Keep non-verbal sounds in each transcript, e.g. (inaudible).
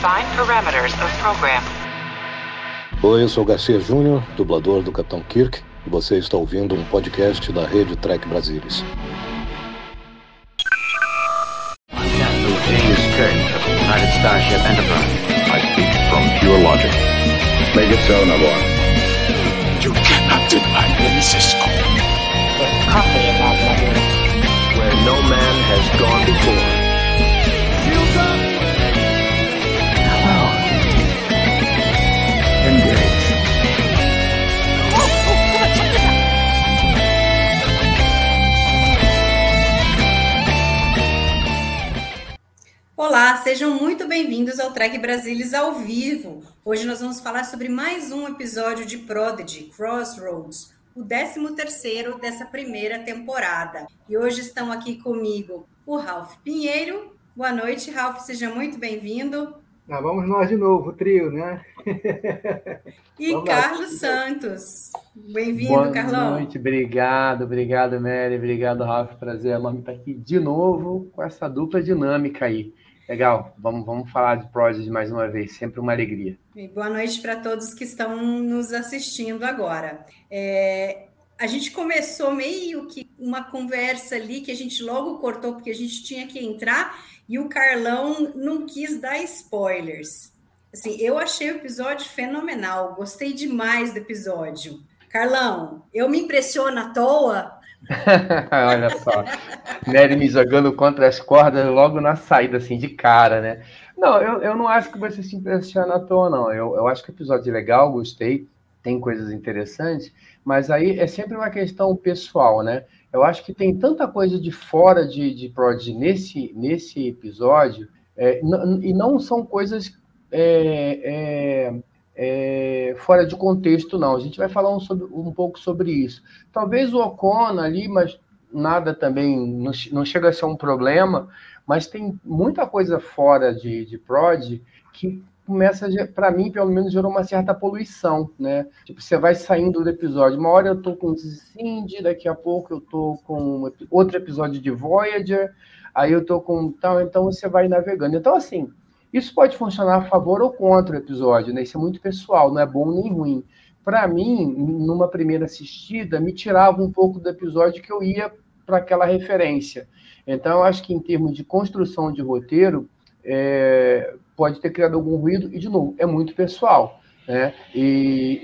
Define parameters of program. Oi, eu sou Garcia Júnior, dublador do Capitão Kirk, e você está ouvindo um podcast da rede Trek Brasilis. James Kirk of the United Starship Enterprise. I speak from pure logic. Make it so, Nabor. You cannot deny me, Cisco. coffee in that letter. Where no man has gone before. Olá, sejam muito bem-vindos ao Trek Brasilis ao vivo. Hoje nós vamos falar sobre mais um episódio de Prodigy, Crossroads, o 13º dessa primeira temporada. E hoje estão aqui comigo o Ralph Pinheiro. Boa noite, Ralph, seja muito bem-vindo. Ah, vamos nós de novo, o trio, né? E Vamos lá. Carlos Santos. Bem-vindo, Boa Carlão. noite, obrigado, obrigado, Mary, obrigado, Rafa. Prazer enorme estar aqui de novo com essa dupla dinâmica aí. Legal, vamos, vamos falar de Prodigy mais uma vez, sempre uma alegria. E boa noite para todos que estão nos assistindo agora. É, a gente começou meio que uma conversa ali que a gente logo cortou porque a gente tinha que entrar e o Carlão não quis dar spoilers. Assim, eu achei o episódio fenomenal, gostei demais do episódio. Carlão, eu me impressiono à toa? (laughs) Olha só, Mary me jogando contra as cordas logo na saída, assim, de cara, né? Não, eu, eu não acho que você se impressiona à toa, não. Eu, eu acho que o episódio é legal, gostei, tem coisas interessantes, mas aí é sempre uma questão pessoal, né? Eu acho que tem tanta coisa de fora de, de Prodigy nesse, nesse episódio, é, e não são coisas é, é, é, fora de contexto, não. A gente vai falar um, sobre- um pouco sobre isso. Talvez o Ocon ali, mas nada também, não, não chega a ser um problema, mas tem muita coisa fora de, de Prod que começa, para mim, pelo menos, gerou uma certa poluição, né? Tipo, você vai saindo do episódio. Uma hora eu tô com Cindy, daqui a pouco eu tô com outro episódio de Voyager, aí eu tô com tal, então você vai navegando. Então, assim, isso pode funcionar a favor ou contra o episódio, né? Isso é muito pessoal, não é bom nem ruim. Para mim, numa primeira assistida, me tirava um pouco do episódio que eu ia para aquela referência. Então, eu acho que em termos de construção de roteiro, é, pode ter criado algum ruído, e de novo, é muito pessoal. Né? E,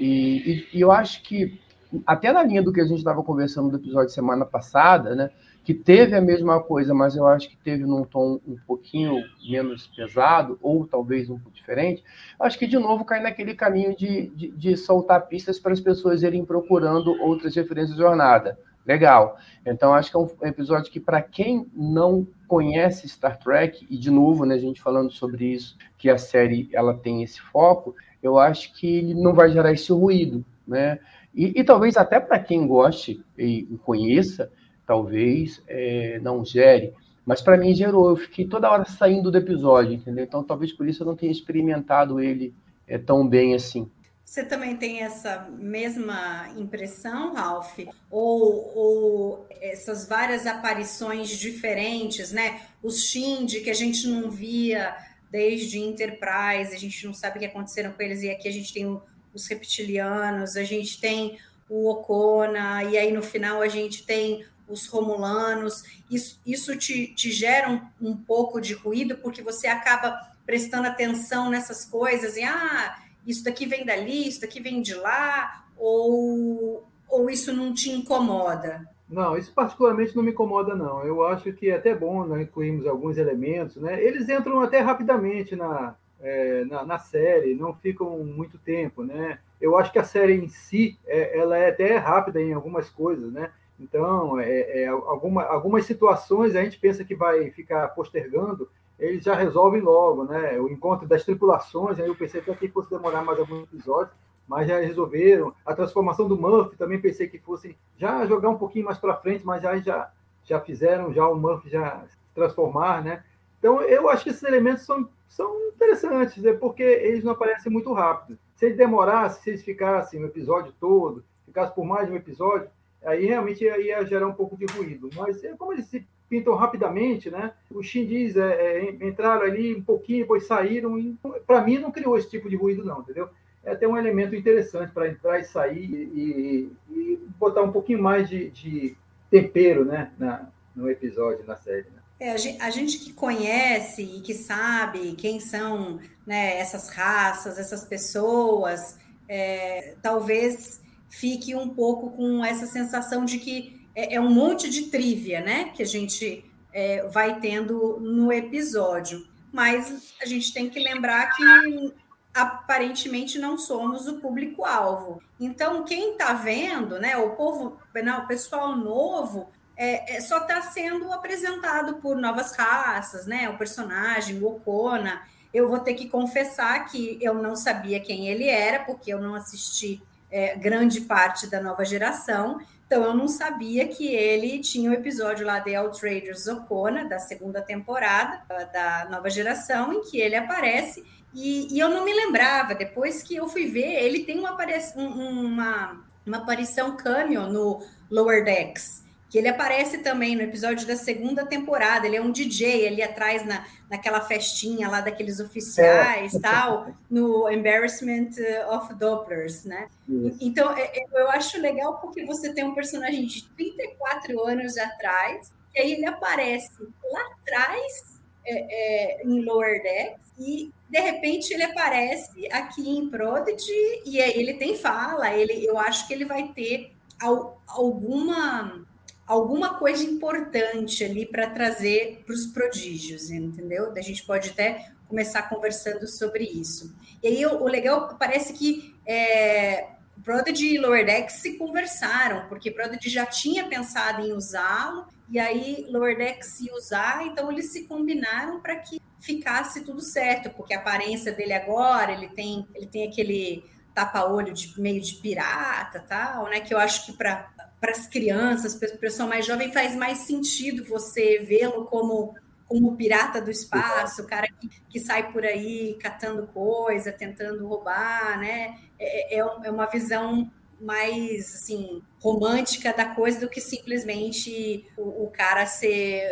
e- e- eu acho que, até na linha do que a gente estava conversando do episódio semana passada, né? Que teve a mesma coisa, mas eu acho que teve num tom um pouquinho menos pesado, ou talvez um pouco diferente, acho que de novo cai naquele caminho de, de, de soltar pistas para as pessoas irem procurando outras referências de jornada. Legal. Então, acho que é um episódio que, para quem não conhece Star Trek, e de novo, né, a gente falando sobre isso, que a série ela tem esse foco, eu acho que ele não vai gerar esse ruído. Né? E, e talvez até para quem goste e conheça, talvez é, não gere. Mas para mim gerou, eu fiquei toda hora saindo do episódio, entendeu? Então talvez por isso eu não tenha experimentado ele é, tão bem assim. Você também tem essa mesma impressão, Ralph? Ou, ou essas várias aparições diferentes, né? Os Shindy que a gente não via desde Enterprise, a gente não sabe o que aconteceram com eles, e aqui a gente tem os reptilianos, a gente tem o Okona, e aí no final a gente tem os Romulanos. Isso, isso te, te gera um, um pouco de ruído, porque você acaba prestando atenção nessas coisas, e ah isso daqui vem dali, isso daqui vem de lá, ou, ou isso não te incomoda? Não, isso particularmente não me incomoda, não. Eu acho que é até bom né, incluirmos alguns elementos. Né? Eles entram até rapidamente na, é, na, na série, não ficam muito tempo. Né? Eu acho que a série em si é, ela é até rápida em algumas coisas. Né? Então, é, é, alguma, algumas situações a gente pensa que vai ficar postergando, eles já resolvem logo. Né? O encontro das tripulações, aí eu pensei até que fosse demorar mais alguns episódios, mas já resolveram. A transformação do Murphy também pensei que fosse já jogar um pouquinho mais para frente, mas já, já, já fizeram já o Murphy já se transformar, né? Então eu acho que esses elementos são, são interessantes, é porque eles não aparecem muito rápido. Se eles demorassem, se eles ficassem no episódio todo, ficasse por mais de um episódio, aí realmente ia, gerar um pouco de ruído. Mas é como eles se pintam rapidamente, né? O Shin diz, é, é, entraram ali um pouquinho, depois saíram. Para mim, não criou esse tipo de ruído, não, entendeu? É até um elemento interessante para entrar e sair e, e, botar um pouquinho mais de, de tempero, né? Na, no episódio, na série. Né? É, a, gente, a, gente, que conhece e que sabe quem são né, essas raças, essas pessoas, é, talvez fique um pouco com essa sensação de que é, é um monte de trívia, né? Que a gente é, vai tendo no episódio. Mas a gente tem que lembrar que aparentemente não somos o público-alvo. Então, quem está vendo, né? O povo, não, o pessoal novo é, é, só está sendo apresentado por novas raças, né? O personagem, o Okona. Eu vou ter que confessar que eu não sabia quem ele era, porque eu não assisti é, grande parte da nova geração. Então, eu não sabia que ele tinha o um episódio lá de Outriders Okona, da segunda temporada da nova geração, em que ele aparece. E, e eu não me lembrava, depois que eu fui ver, ele tem uma, uma, uma aparição cameo no Lower Decks que ele aparece também no episódio da segunda temporada. Ele é um DJ ali atrás na, naquela festinha lá daqueles oficiais, é. tal, no Embarrassment of Dopplers, né? Isso. Então, é, é, eu acho legal porque você tem um personagem de 34 anos atrás, e aí ele aparece lá atrás, é, é, em Lower Decks, e de repente ele aparece aqui em Prodigy, e aí ele tem fala, ele, eu acho que ele vai ter alguma alguma coisa importante ali para trazer para os prodígios, entendeu? A gente pode até começar conversando sobre isso. E aí o, legal parece que é, Prodigy e Lower Decks se conversaram, porque Prodigy já tinha pensado em usá-lo, e aí Lower Decks ia usar, então eles se combinaram para que ficasse tudo certo, porque a aparência dele agora, ele tem, ele tem aquele tapa-olho de meio de pirata, tal, né? Que eu acho que para para as crianças, para o pessoal mais jovem, faz mais sentido você vê-lo como, como pirata do espaço, o cara que, que sai por aí catando coisa, tentando roubar, né? É, é, é uma visão mais assim romântica da coisa do que simplesmente o, o cara ser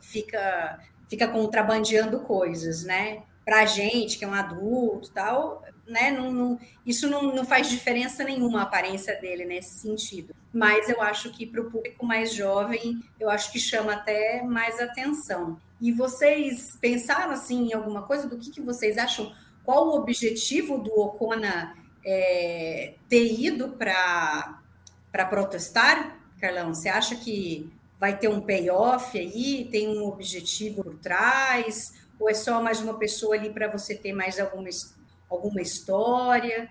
fica fica contrabandeando coisas, né? Para a gente que é um adulto, tal, né? Não, não, isso não, não faz diferença nenhuma a aparência dele nesse sentido. Mas eu acho que para o público mais jovem, eu acho que chama até mais atenção. E vocês pensaram assim em alguma coisa do que, que vocês acham? Qual o objetivo do Ocona é, ter ido para protestar, Carlão? Você acha que vai ter um payoff aí? Tem um objetivo por trás? Ou é só mais uma pessoa ali para você ter mais alguma alguma história.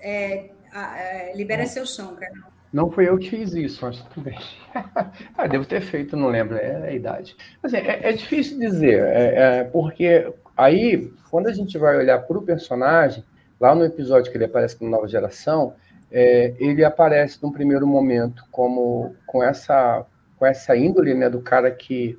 É, é, libera seu som, Carol. Não foi eu que fiz isso, mas tudo bem. (laughs) ah, devo ter feito, não lembro, é a idade. Assim, é, é difícil dizer, é, é, porque aí, quando a gente vai olhar para o personagem, lá no episódio que ele aparece no Nova Geração, é, ele aparece num primeiro momento como com essa, com essa índole né, do cara que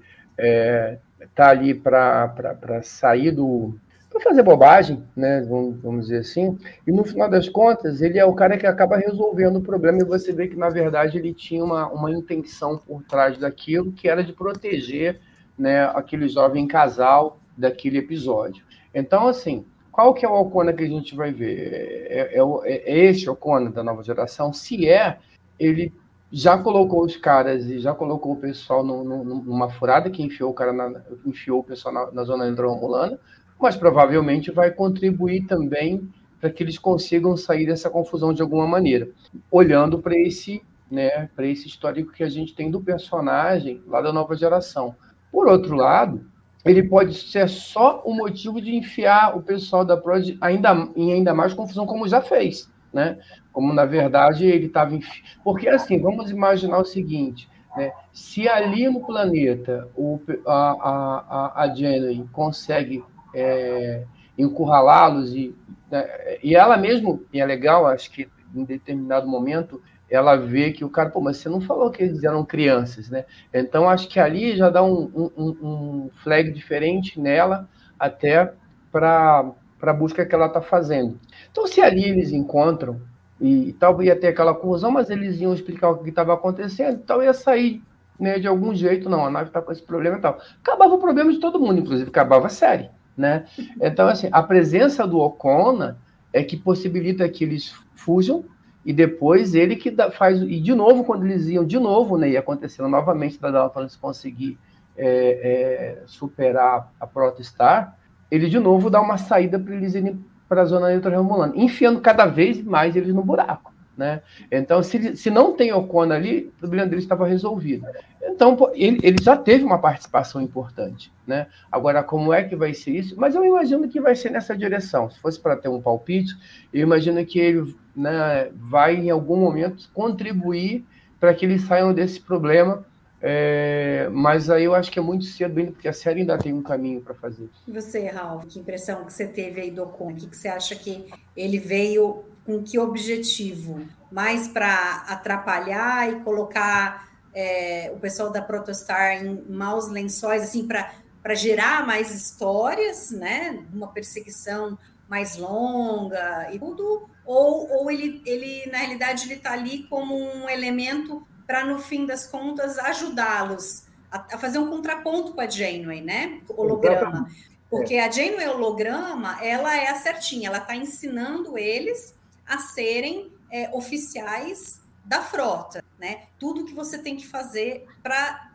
está ali para sair do, para fazer bobagem, né, vamos, vamos, dizer assim, e no final das contas ele é o cara que acaba resolvendo o problema e você vê que na verdade ele tinha uma, uma intenção por trás daquilo que era de proteger né, aquele jovem casal daquele episódio. Então, assim, qual que é o Ocona que a gente vai ver? É, é, é, é esse Ocona da nova geração? Se é, ele já colocou os caras e já colocou o pessoal no, no, numa furada que enfiou o cara na, enfiou o pessoal na, na zona andromulana, mas provavelmente vai contribuir também para que eles consigam sair dessa confusão de alguma maneira, olhando para esse, né, para esse histórico que a gente tem do personagem lá da nova geração. Por outro lado, ele pode ser só o motivo de enfiar o pessoal da Prod ainda em ainda mais confusão, como já fez, né? Como na verdade ele estava, enfi... porque assim, vamos imaginar o seguinte: né? se ali no planeta o, a, a, a Jenny consegue é, encurralá-los e, né, e ela mesmo, e é legal, acho que em determinado momento ela vê que o cara, pô, mas você não falou que eles eram crianças, né? Então acho que ali já dá um, um, um flag diferente nela, até para a busca que ela está fazendo. Então, se ali eles encontram, e talvez ia ter aquela confusão, mas eles iam explicar o que estava acontecendo, então ia sair né, de algum jeito, não, a nave está com esse problema e tal. Acabava o problema de todo mundo, inclusive acabava a série, né? Então, assim, a presença do Ocona é que possibilita que eles fujam e depois ele que dá, faz e de novo quando eles iam de novo, né, e acontecendo novamente da Dalton conseguir é, é, superar a Protostar, ele de novo dá uma saída para eles irem para a zona neutra remolando, enfiando cada vez mais eles no buraco. Né? Então, se, se não tem Ocon ali, o problema dele estava resolvido. Então, ele, ele, já teve uma participação importante. Né? Agora, como é que vai ser isso? Mas eu imagino que vai ser nessa direção. Se fosse para ter um palpite, eu imagino que ele né, vai, em algum momento, contribuir para que eles saiam desse problema é, mas aí eu acho que é muito cedo ainda, porque a série ainda tem um caminho para fazer. E você, Ralf, que impressão que você teve aí do Ocon? O que, que você acha que ele veio com que objetivo? Mais para atrapalhar e colocar é, o pessoal da Protostar em maus lençóis, assim, para gerar mais histórias, né? Uma perseguição mais longa e tudo? Ou, ou ele, ele, na realidade, ele está ali como um elemento para no fim das contas ajudá-los a, a, fazer um contraponto com a Janeway, né? Holograma. Porque a Janeway holograma, ela é a certinha, ela está ensinando eles a serem é, oficiais da frota, né? Tudo que você tem que fazer para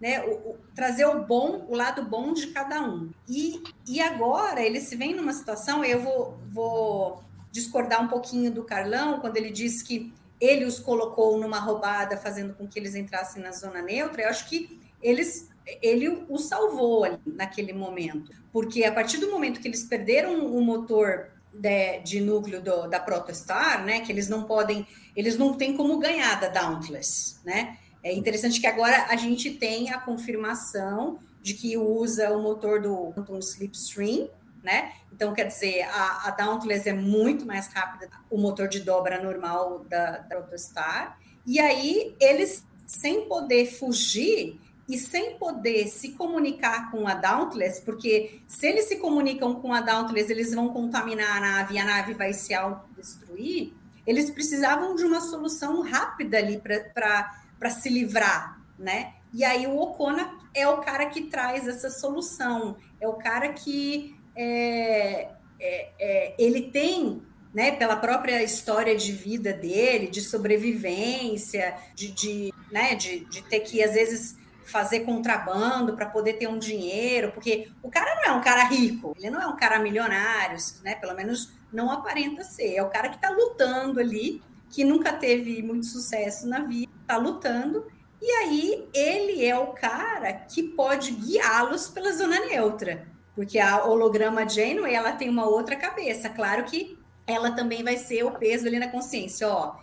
né, o, o, trazer o bom, o lado bom de cada um. E, e agora eles se veem numa situação, eu vou, vou discordar um pouquinho do Carlão, quando ele diz que ele os colocou numa roubada, fazendo com que eles entrassem na zona neutra, eu acho que eles, ele os salvou ali naquele momento. Porque a partir do momento que eles perderam o motor de, de núcleo do, da Protostar, né, que eles não podem, eles não têm como ganhar da Dauntless, né? É interessante que agora a gente tem a confirmação de que usa o motor do Quantum Slipstream, né? Então, quer dizer, a, a Dauntless é muito mais rápida, o motor de dobra normal da, da Protostar. E aí, eles, sem poder fugir e sem poder se comunicar com a Dauntless, porque se eles se comunicam com a Dauntless, eles vão contaminar a nave e a nave vai se autodestruir, eles precisavam de uma solução rápida ali para se livrar, né? E aí o Ocona é o cara que traz essa solução, é o cara que é, é, é, ele tem, né, pela própria história de vida dele, de sobrevivência, de, de, né, de, de ter que, às vezes, fazer contrabando para poder ter um dinheiro, porque o cara não é um cara rico, ele não é um cara milionário, né? Pelo menos não aparenta ser. É o cara que está lutando ali, que nunca teve muito sucesso na vida, está lutando. E aí ele é o cara que pode guiá-los pela zona neutra porque a holograma Janeway ela tem uma outra cabeça. Claro que ela também vai ser o peso ali na consciência. Ó,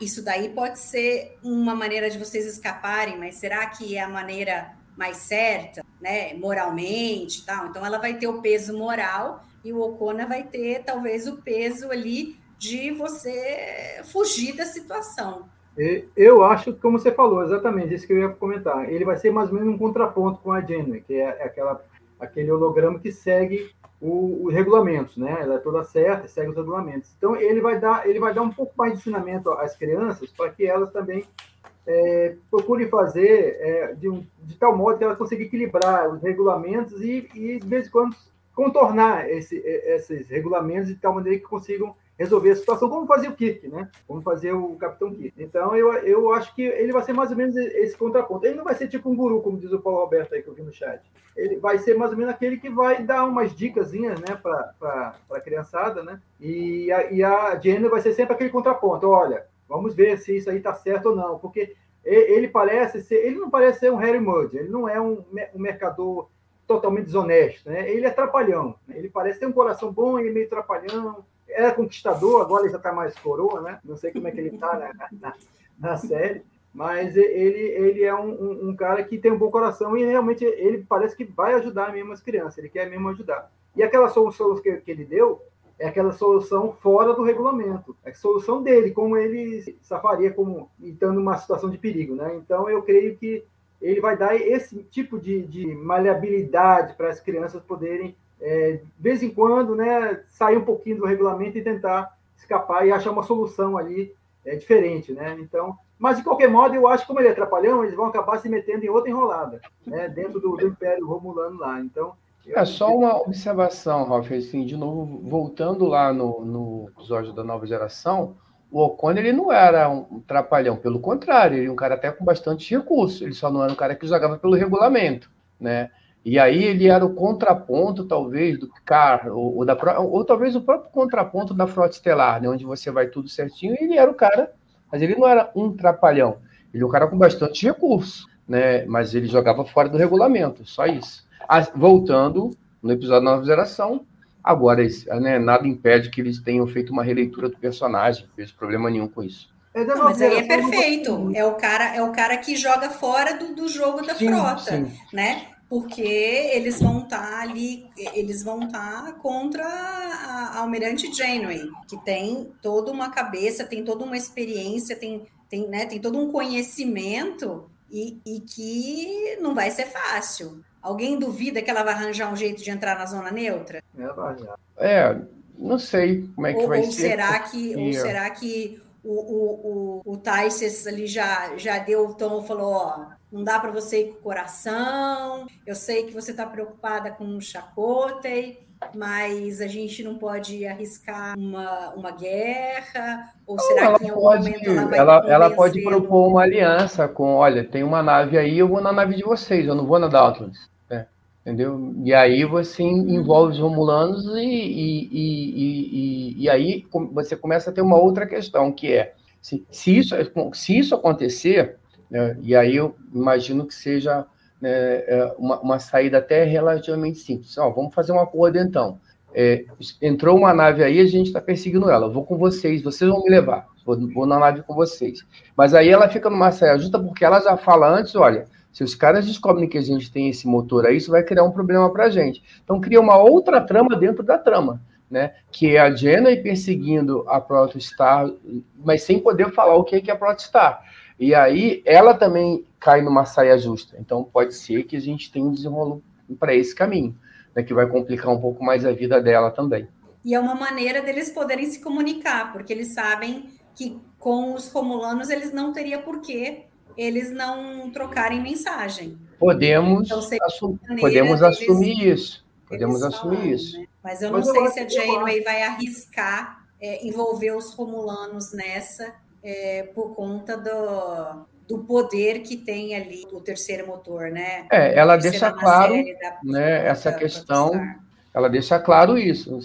isso daí pode ser uma maneira de vocês escaparem, mas será que é a maneira mais certa, né? Moralmente, tal. Então ela vai ter o peso moral e o Okona vai ter talvez o peso ali de você fugir da situação. Eu acho, como você falou, exatamente isso que eu ia comentar. Ele vai ser mais ou menos um contraponto com a Janeway, que é aquela aquele holograma que segue os regulamentos, né? Ela é toda certa, segue os regulamentos. Então ele vai dar, ele vai dar um pouco mais de ensinamento às crianças para que elas também é, procurem fazer é, de, um, de, tal modo que elas consigam equilibrar os regulamentos e, e de vez em quando contornar esse, esses regulamentos de tal maneira que consigam resolver a situação, como fazia o Kirk, né? Como fazia o Capitão Kirk. Então, eu, eu acho que ele vai ser mais ou menos esse contraponto. Ele não vai ser tipo um guru, como diz o Paulo Roberto aí que eu vi no chat. Ele vai ser mais ou menos aquele que vai dar umas dicasinhas, né, para a criançada, né? E a, e a Jenny vai ser sempre aquele contraponto. Olha, vamos ver se isso aí está certo ou não, porque ele parece ser, ele não parece ser um Harry Mudd, ele não é um, um mercador totalmente desonesto, né? Ele é trapalhão, né? ele parece ter um coração bom, ele é meio trapalhão, era conquistador, agora ele já está mais coroa, né? Não sei como é que ele está na, na, na, série, mas ele, ele é um, um, um, cara que tem um bom coração e realmente ele parece que vai ajudar mesmo as crianças, ele quer mesmo ajudar. E aquela solução que, que ele deu é aquela solução fora do regulamento, é a solução dele, como ele safaria como estando numa situação de perigo, né? Então eu creio que ele vai dar esse tipo de, de maleabilidade para as crianças poderem é, de vez em quando, né, sair um pouquinho do regulamento e tentar escapar e achar uma solução ali é, diferente, né? Então, Mas, de qualquer modo, eu acho que, como ele é trapalhão, eles vão acabar se metendo em outra enrolada, né? dentro do, do Império Romulano lá. Então. É só uma observação, Ralf, assim, de novo, voltando lá no, no episódio da nova geração, o Ocon ele não era um trapalhão, pelo contrário, ele era um cara até com bastante recurso, ele só não era um cara que jogava pelo regulamento, né? E aí ele era o contraponto, talvez, do Car, ou, ou, da, ou talvez o próprio contraponto da frota estelar, né? onde você vai tudo certinho, e ele era o cara, mas ele não era um trapalhão, ele era um cara com bastante recurso, né? Mas ele jogava fora do regulamento, só isso. As, voltando no episódio da nova geração, agora né, nada impede que eles tenham feito uma releitura do personagem, não vejo problema nenhum com isso. É não, mas aí é perfeito. É o cara, é o cara que joga fora do, do jogo da sim, frota, sim. né? Porque eles vão estar tá ali, eles vão estar tá contra a Almirante Janeway, que tem toda uma cabeça, tem toda uma experiência, tem, tem, né, tem todo um conhecimento e, e que não vai ser fácil. Alguém duvida que ela vai arranjar um jeito de entrar na zona neutra? É, não sei como é que ou, vai ou ser. Será que, ou será que o, o, o, o Tyses ali já, já deu o tom, falou, ó, não dá para você ir com o coração, eu sei que você está preocupada com o Chakotay, mas a gente não pode arriscar uma, uma guerra, ou será ela que em algum pode, momento ela vai ela, ela pode propor uma aliança com, olha, tem uma nave aí, eu vou na nave de vocês, eu não vou na Dauntless, né? entendeu? E aí você envolve os Romulanos e, e, e, e, e aí você começa a ter uma outra questão, que é, se, se, isso, se isso acontecer, né, e aí eu imagino que seja né, é, uma, uma, saída até relativamente simples. Ó, vamos fazer um acordo então. É, entrou uma nave aí, a gente está perseguindo ela. Eu vou com vocês, vocês vão me levar. Vou, vou, na nave com vocês. Mas aí ela fica numa saia justa porque ela já fala antes: olha, se os caras descobrem que a gente tem esse motor aí, isso vai criar um problema para a gente. Então cria uma outra trama dentro da trama. Né, que é a Jenna perseguindo a Protostar, mas sem poder falar o que é, que é a Protostar. E aí ela também cai numa saia justa. Então pode ser que a gente tenha um desenrolo para esse caminho, né, que vai complicar um pouco mais a vida dela também. E é uma maneira deles poderem se comunicar, porque eles sabem que com os romulanos eles não teria porquê eles não trocarem mensagem. Podemos, então, assu podemos assumir isso. Podemos assumir falam, isso. Né? Mas eu não Mas sei eu se a Janeway vai arriscar é, envolver os romulanos nessa é, por conta do, do poder que tem ali o terceiro motor, né? É, ela deixa claro né, essa da, questão, ela deixa claro isso.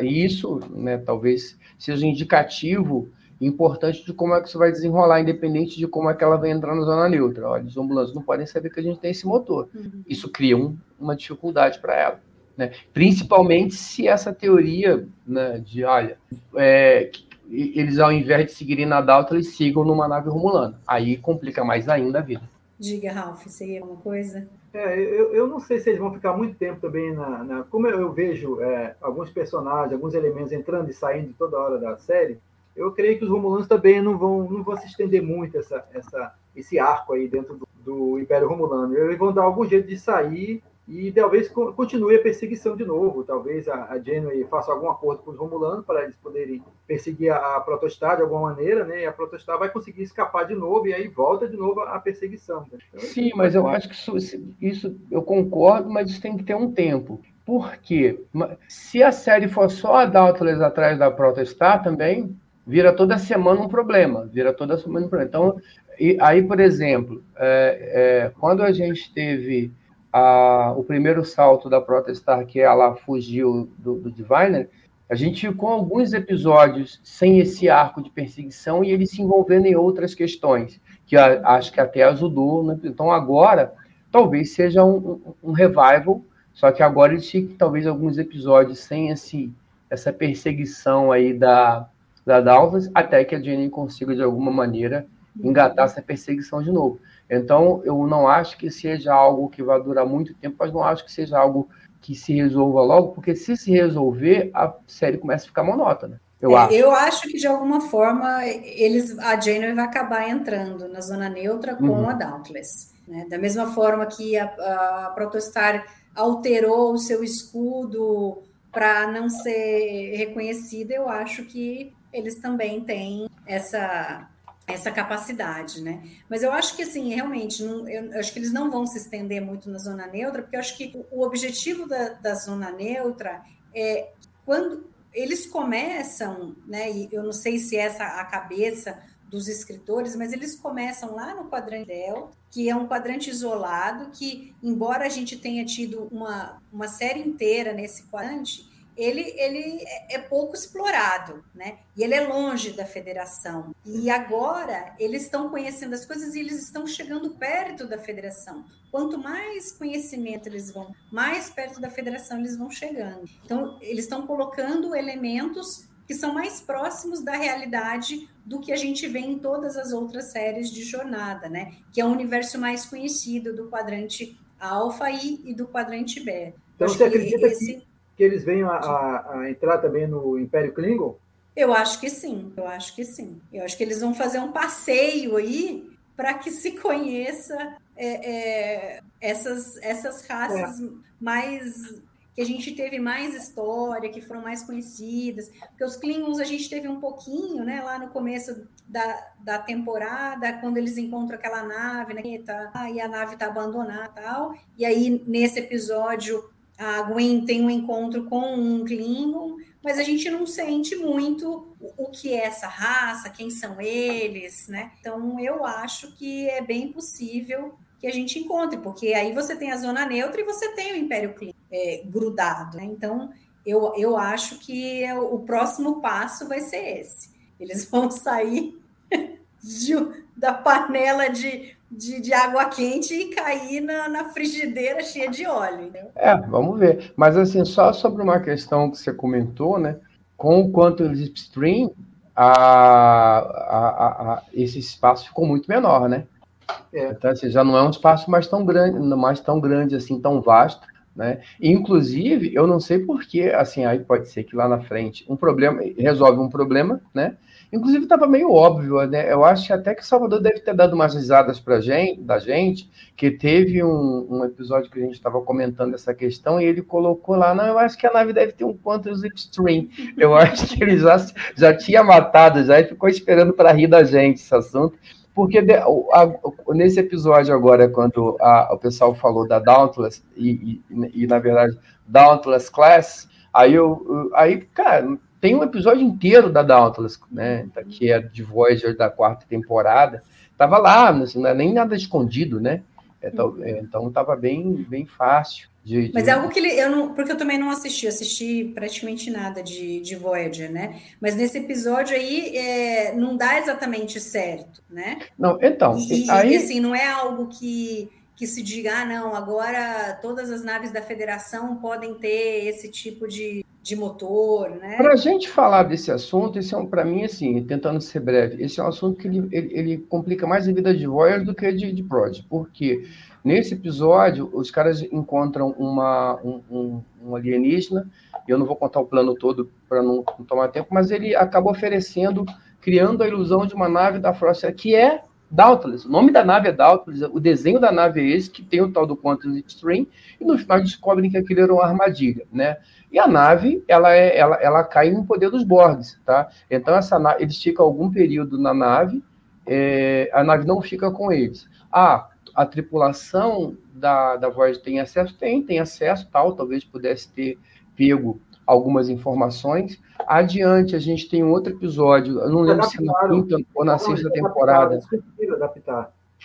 Isso, né, talvez seja um indicativo importante de como é que isso vai desenrolar, independente de como é que ela vai entrar na zona neutra. Olha, os ambulâncios não podem saber que a gente tem esse motor. Uhum. Isso cria um, uma dificuldade para ela. Né? Principalmente se essa teoria né, de, olha, é, eles, ao invés de seguirem na Dalton, eles sigam numa nave romulana. Aí complica mais ainda a vida. Diga, Ralph, seria alguma coisa? É, eu, eu não sei se eles vão ficar muito tempo também na. na como eu, eu vejo é, alguns personagens, alguns elementos entrando e saindo toda hora da série, eu creio que os Romulanos também não vão, não vão se estender muito essa, essa, esse arco aí dentro do, do Império Romulano. Eles vão dar algum jeito de sair e talvez continue a perseguição de novo. Talvez a, a faça algum acordo com os Romulanos para eles poderem perseguir a, a Protostar de alguma maneira, né? E a Protostar vai conseguir escapar de novo e aí volta de novo a, perseguição. Né? Então, Sim, mas eu acho que isso, isso eu concordo, mas isso tem que ter um tempo. Por quê? Se a série for só a Dauntless atrás da Protostar também, vira toda semana um problema. Vira toda semana um problema. Então, e, aí, por exemplo, é, é, quando a gente teve a, o primeiro salto da Protestar, que ela fugiu do, do Diviner, a gente ficou alguns episódios sem esse arco de perseguição e ele se envolvendo em outras questões, que a, acho que até ajudou. Né? Então, agora, talvez seja um, um, um revival, só que agora ele tinha talvez alguns episódios sem esse, essa perseguição aí da, da Dalvas, até que a Jenny consiga, de alguma maneira, engatar essa perseguição de novo. Então, eu não acho que seja algo que vai durar muito tempo, mas não acho que seja algo que se resolva logo, porque se se resolver, a série começa a ficar monótona. Eu, é, acho. eu acho que de alguma forma eles, a Janeway vai acabar entrando na zona neutra com uhum. a Dauntless. Né? Da mesma forma que a, a Protostar alterou o seu escudo para não ser reconhecida, eu acho que eles também têm essa essa capacidade, né? Mas eu acho que assim, realmente, não, eu acho que eles não vão se estender muito na zona neutra, porque eu acho que o objetivo da, da zona neutra é quando eles começam, né? E eu não sei se essa a cabeça dos escritores, mas eles começam lá no quadrante Delta, que é um quadrante isolado, que, embora a gente tenha tido uma, uma série inteira nesse quadrante, ele, ele é, é pouco explorado, né? E ele é longe da federação. E agora eles estão conhecendo as coisas e eles estão chegando perto da federação. Quanto mais conhecimento eles vão, mais perto da federação eles vão chegando. Então, eles estão colocando elementos que são mais próximos da realidade do que a gente vê em todas as outras séries de jornada, né? Que é o universo mais conhecido do quadrante alfa e, e do quadrante beta. Então, você acredita esse... que que eles venham a, a, a entrar também no Império Klingon? Eu acho que sim, eu acho que sim. Eu acho que eles vão fazer um passeio aí para que se conheça é, é, essas, essas raças é. mais que a gente teve mais história, que foram mais conhecidas. Porque os Klingons a gente teve um pouquinho, né, lá no começo da, da temporada, quando eles encontram aquela nave, né, tá, e a nave está abandonada tal. E aí, nesse episódio, a Gwen tem um encontro com um Klingon, mas a gente não sente muito o que é essa raça, quem são eles, né? Então eu acho que é bem possível que a gente encontre, porque aí você tem a zona neutra e você tem o Império Klingon é, grudado, né? Então eu, eu acho que o próximo passo vai ser esse. Eles (laughs) vão sair (laughs) de, da panela de de, de água quente e cair na, na frigideira cheia de óleo. É, vamos ver. Mas assim, só sobre uma questão que você comentou, né? Com o quanto Slipstream, a, a, a, esse espaço ficou muito menor, né? É. Então, assim, já não é um espaço mais tão grande, mais tão grande assim, tão vasto, né? Inclusive, eu não sei porquê, assim, aí pode ser que lá na frente um problema resolve um problema, né? Inclusive, estava meio óbvio, né? Eu acho até que o Salvador deve ter dado umas risadas para gente, da gente, que teve um, um episódio que a gente estava comentando essa questão e ele colocou lá, não, eu acho que a nave deve ter um Quantum Slipstream. Eu acho que ele já, já tinha matado, já e ficou esperando para rir da gente esse assunto. Porque de, a, nesse episódio agora, quando a, o pessoal falou da Dauntless, e, e, e na verdade, Dauntless Class, aí eu, aí, cara, tem um episódio inteiro da Dauntless, né? Que é de Voyager da quarta temporada. Tava lá, assim, não é nem nada escondido, né? É, é então tava bem, bem fácil. De, de... Mas é algo que ele, eu não, porque eu também não assisti, assisti praticamente nada de, de Voyager, né? Mas nesse episódio aí é, não dá exatamente certo, né? Não, então. E, aí... assim, não é algo que que se diga, ah, não, agora todas as naves da federação podem ter esse tipo de, de motor, né? Para a gente falar desse assunto, esse é um, para mim, assim, tentando ser breve, esse é um assunto que ele, ele, ele complica mais a vida de Voyager do que de, de Prod, porque nesse episódio os caras encontram uma, um, um, um alienígena, eu não vou contar o plano todo para não, não tomar tempo, mas ele acaba oferecendo, criando a ilusão de uma nave da Frost, que é Dauntless. O nome da nave é Dauntless, o desenho da nave é esse, que tem o tal do Quantum Stream, e no final descobrem que aquilo era uma armadilha, né? E a nave, ela, é, ela, ela cai no poder dos Borgs, tá? Então, essa eles ficam algum período na nave, é, a nave não fica com eles. Ah, a tripulação da, da Voyager tem acesso? Tem, tem acesso, tal, talvez pudesse ter pego algumas informações. Adiante, a gente tem um outro episódio, eu não lembro se na quinta ou na sexta temporada,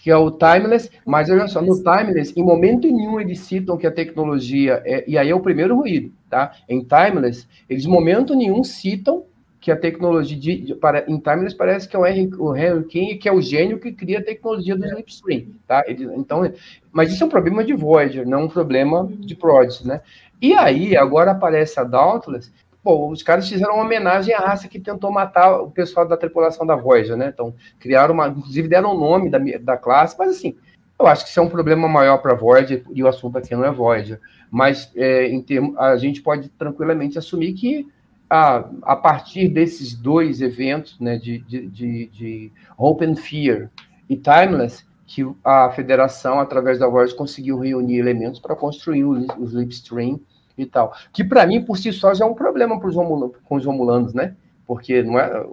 que é o Timeless, mas olha só, no Timeless, em momento nenhum eles citam que a tecnologia, é, e aí é o primeiro ruído, tá? Em Timeless, eles em momento nenhum citam que a tecnologia de, de, para, em Timeless parece que é o Henry, o Henry King, que é o gênio que cria a tecnologia do Slipstream, tá? Ele, então, mas isso é um problema de Voyager, não um problema de Prodigy, né? E aí, agora aparece a Dauntless. Pô, os caras fizeram uma homenagem à raça que tentou matar o pessoal da tripulação da Voyager, né? Então, criaram uma. Inclusive, deram o nome da, da classe, mas assim, eu acho que isso é um problema maior para a Voyager, e o assunto aqui não é Voyager. Mas é, em termo, a gente pode tranquilamente assumir que a, a partir desses dois eventos, né, de, de, de, de Open Fear e Timeless, que a federação, através da Voyager, conseguiu reunir elementos para construir o, o Slipstream e tal. Que para mim, por si só, já é um problema pros com os Romulanos, né? Porque não é,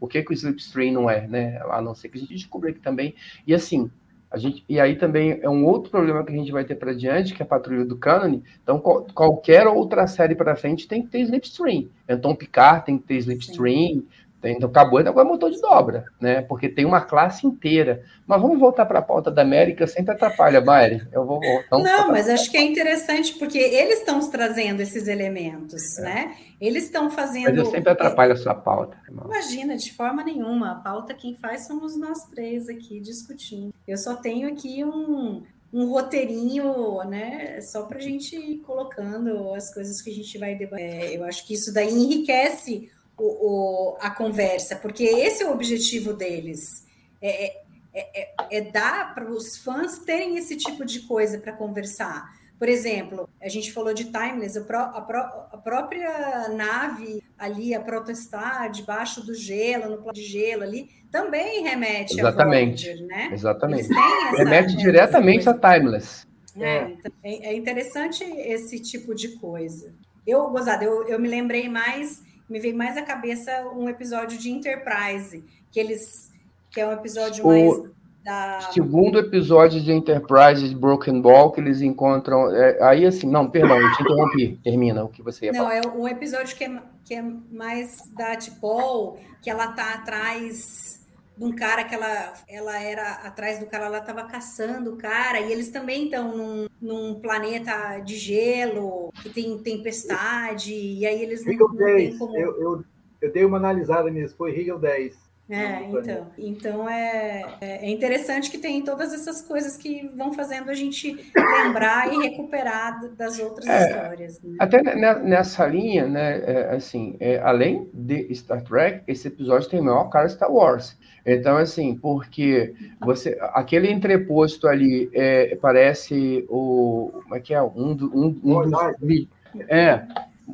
Por que, que o Slipstream não é, né? A não ser que a gente descubra aqui também. E assim, a gente, e aí também é um outro problema que a gente vai ter para diante, que é a patrulha do Canon. Então, qual, qualquer outra série para frente tem que ter Slipstream. Então, Picard tem que ter Slipstream, então, acabou, agora é motor de dobra, né? Porque tem uma classe inteira. Mas vamos voltar para a pauta da América, sempre atrapalha, Mari. Eu vou voltar. Não, mas acho que é interessante porque eles estão trazendo esses elementos, é. né? Eles estão fazendo. Mas eu sempre atrapalho a sua pauta. Irmão. Imagina, de forma nenhuma. A pauta quem faz somos nós três aqui discutindo. Eu só tenho aqui um, um roteirinho, né? Só para a gente ir colocando as coisas que a gente vai debater. É, eu acho que isso daí enriquece o, o, a conversa, porque esse é o objetivo deles. É, é, é, é dar para os fãs terem esse tipo de coisa para conversar. Por exemplo, a gente falou de Timeless, a, pró a, a própria nave ali, a Protestar, debaixo do gelo, no plano de gelo ali, também remete Exatamente. a Voyager, né? Exatamente. remete diretamente a Timeless. É, então, é, é, interessante esse tipo de coisa. Eu, gozado, eu, eu me lembrei mais me veio mais à cabeça um episódio de Enterprise, que eles que é um episódio o mais da... segundo episódio de Enterprise de Broken Ball que eles encontram é, aí assim, não, perdão, eu te interrompi. Termina o que você ia não, falar. Não, é um episódio que é, que é mais da Tipol, que ela tá atrás de um cara que ela, ela era atrás do cara, ela estava caçando o cara, e eles também estão num, num, planeta de gelo, que tem tempestade, e aí eles não, não têm como. Eu, eu, eu dei uma analisada nisso, foi Rio 10. É, então, então é, é, é interessante que tem todas essas coisas que vão fazendo a gente lembrar e recuperar das outras é, histórias. Né? Até nessa linha, né, é, assim, é, além de Star Trek, esse episódio tem o maior cara Star Wars. Então, assim, porque você, aquele entreposto ali é, parece o, como é que é, um, um, um dos, é,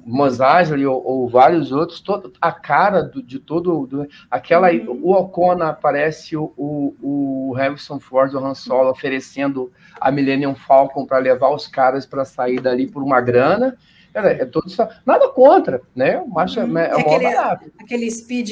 Mos Eisley ou, ou, vários outros, todo, a cara do, de todo. Do, aquela. Uhum. O Ocona aparece o, o, o Harrison Ford, o Han Solo, oferecendo a Millennium Falcon para levar os caras para sair dali por uma grana. É, é todo isso. Nada contra, né? O macho uhum. é, é, é aquele, aquele speed,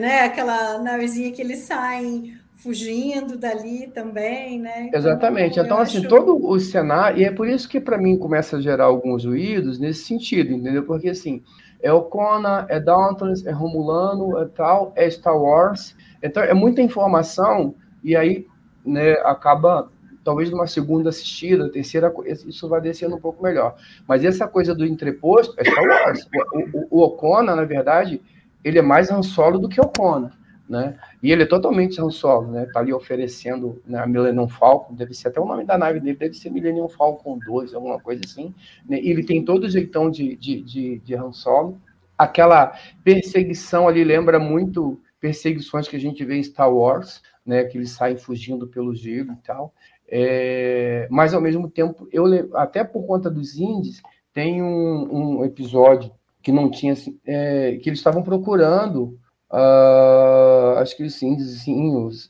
né? Aquela navezinha que eles saem fugindo dali também, né? Então, Exatamente. Então, assim, acho... todo o cenário, e é por isso que para mim começa a gerar alguns ruídos nesse sentido, entendeu? Porque assim, é o Conan, é Downton, é Romulano, é tal, é Star Wars. Então, é muita informação, e aí, né, acaba talvez numa segunda assistida, terceira, isso vai descendo um pouco melhor. Mas essa coisa do entreposto é Star Wars. O, o, o Ocona, na verdade, ele é mais Han Solo do que o Ocona né? E ele é totalmente Han Solo, né? Tá ali oferecendo né, a Millennium Falcon, deve ser até o nome da nave dele, deve ser Millennium Falcon 2, alguma coisa assim. Né? Ele tem todo o jeitão de, de, de, de Han Solo. Aquela perseguição ali lembra muito perseguições que a gente vê em Star Wars, né? Que eles saem fugindo pelo gelo e tal. É, mas ao mesmo tempo, eu até por conta dos indies, tem um, um episódio que não tinha, é, que eles estavam procurando Uh, acho que os índios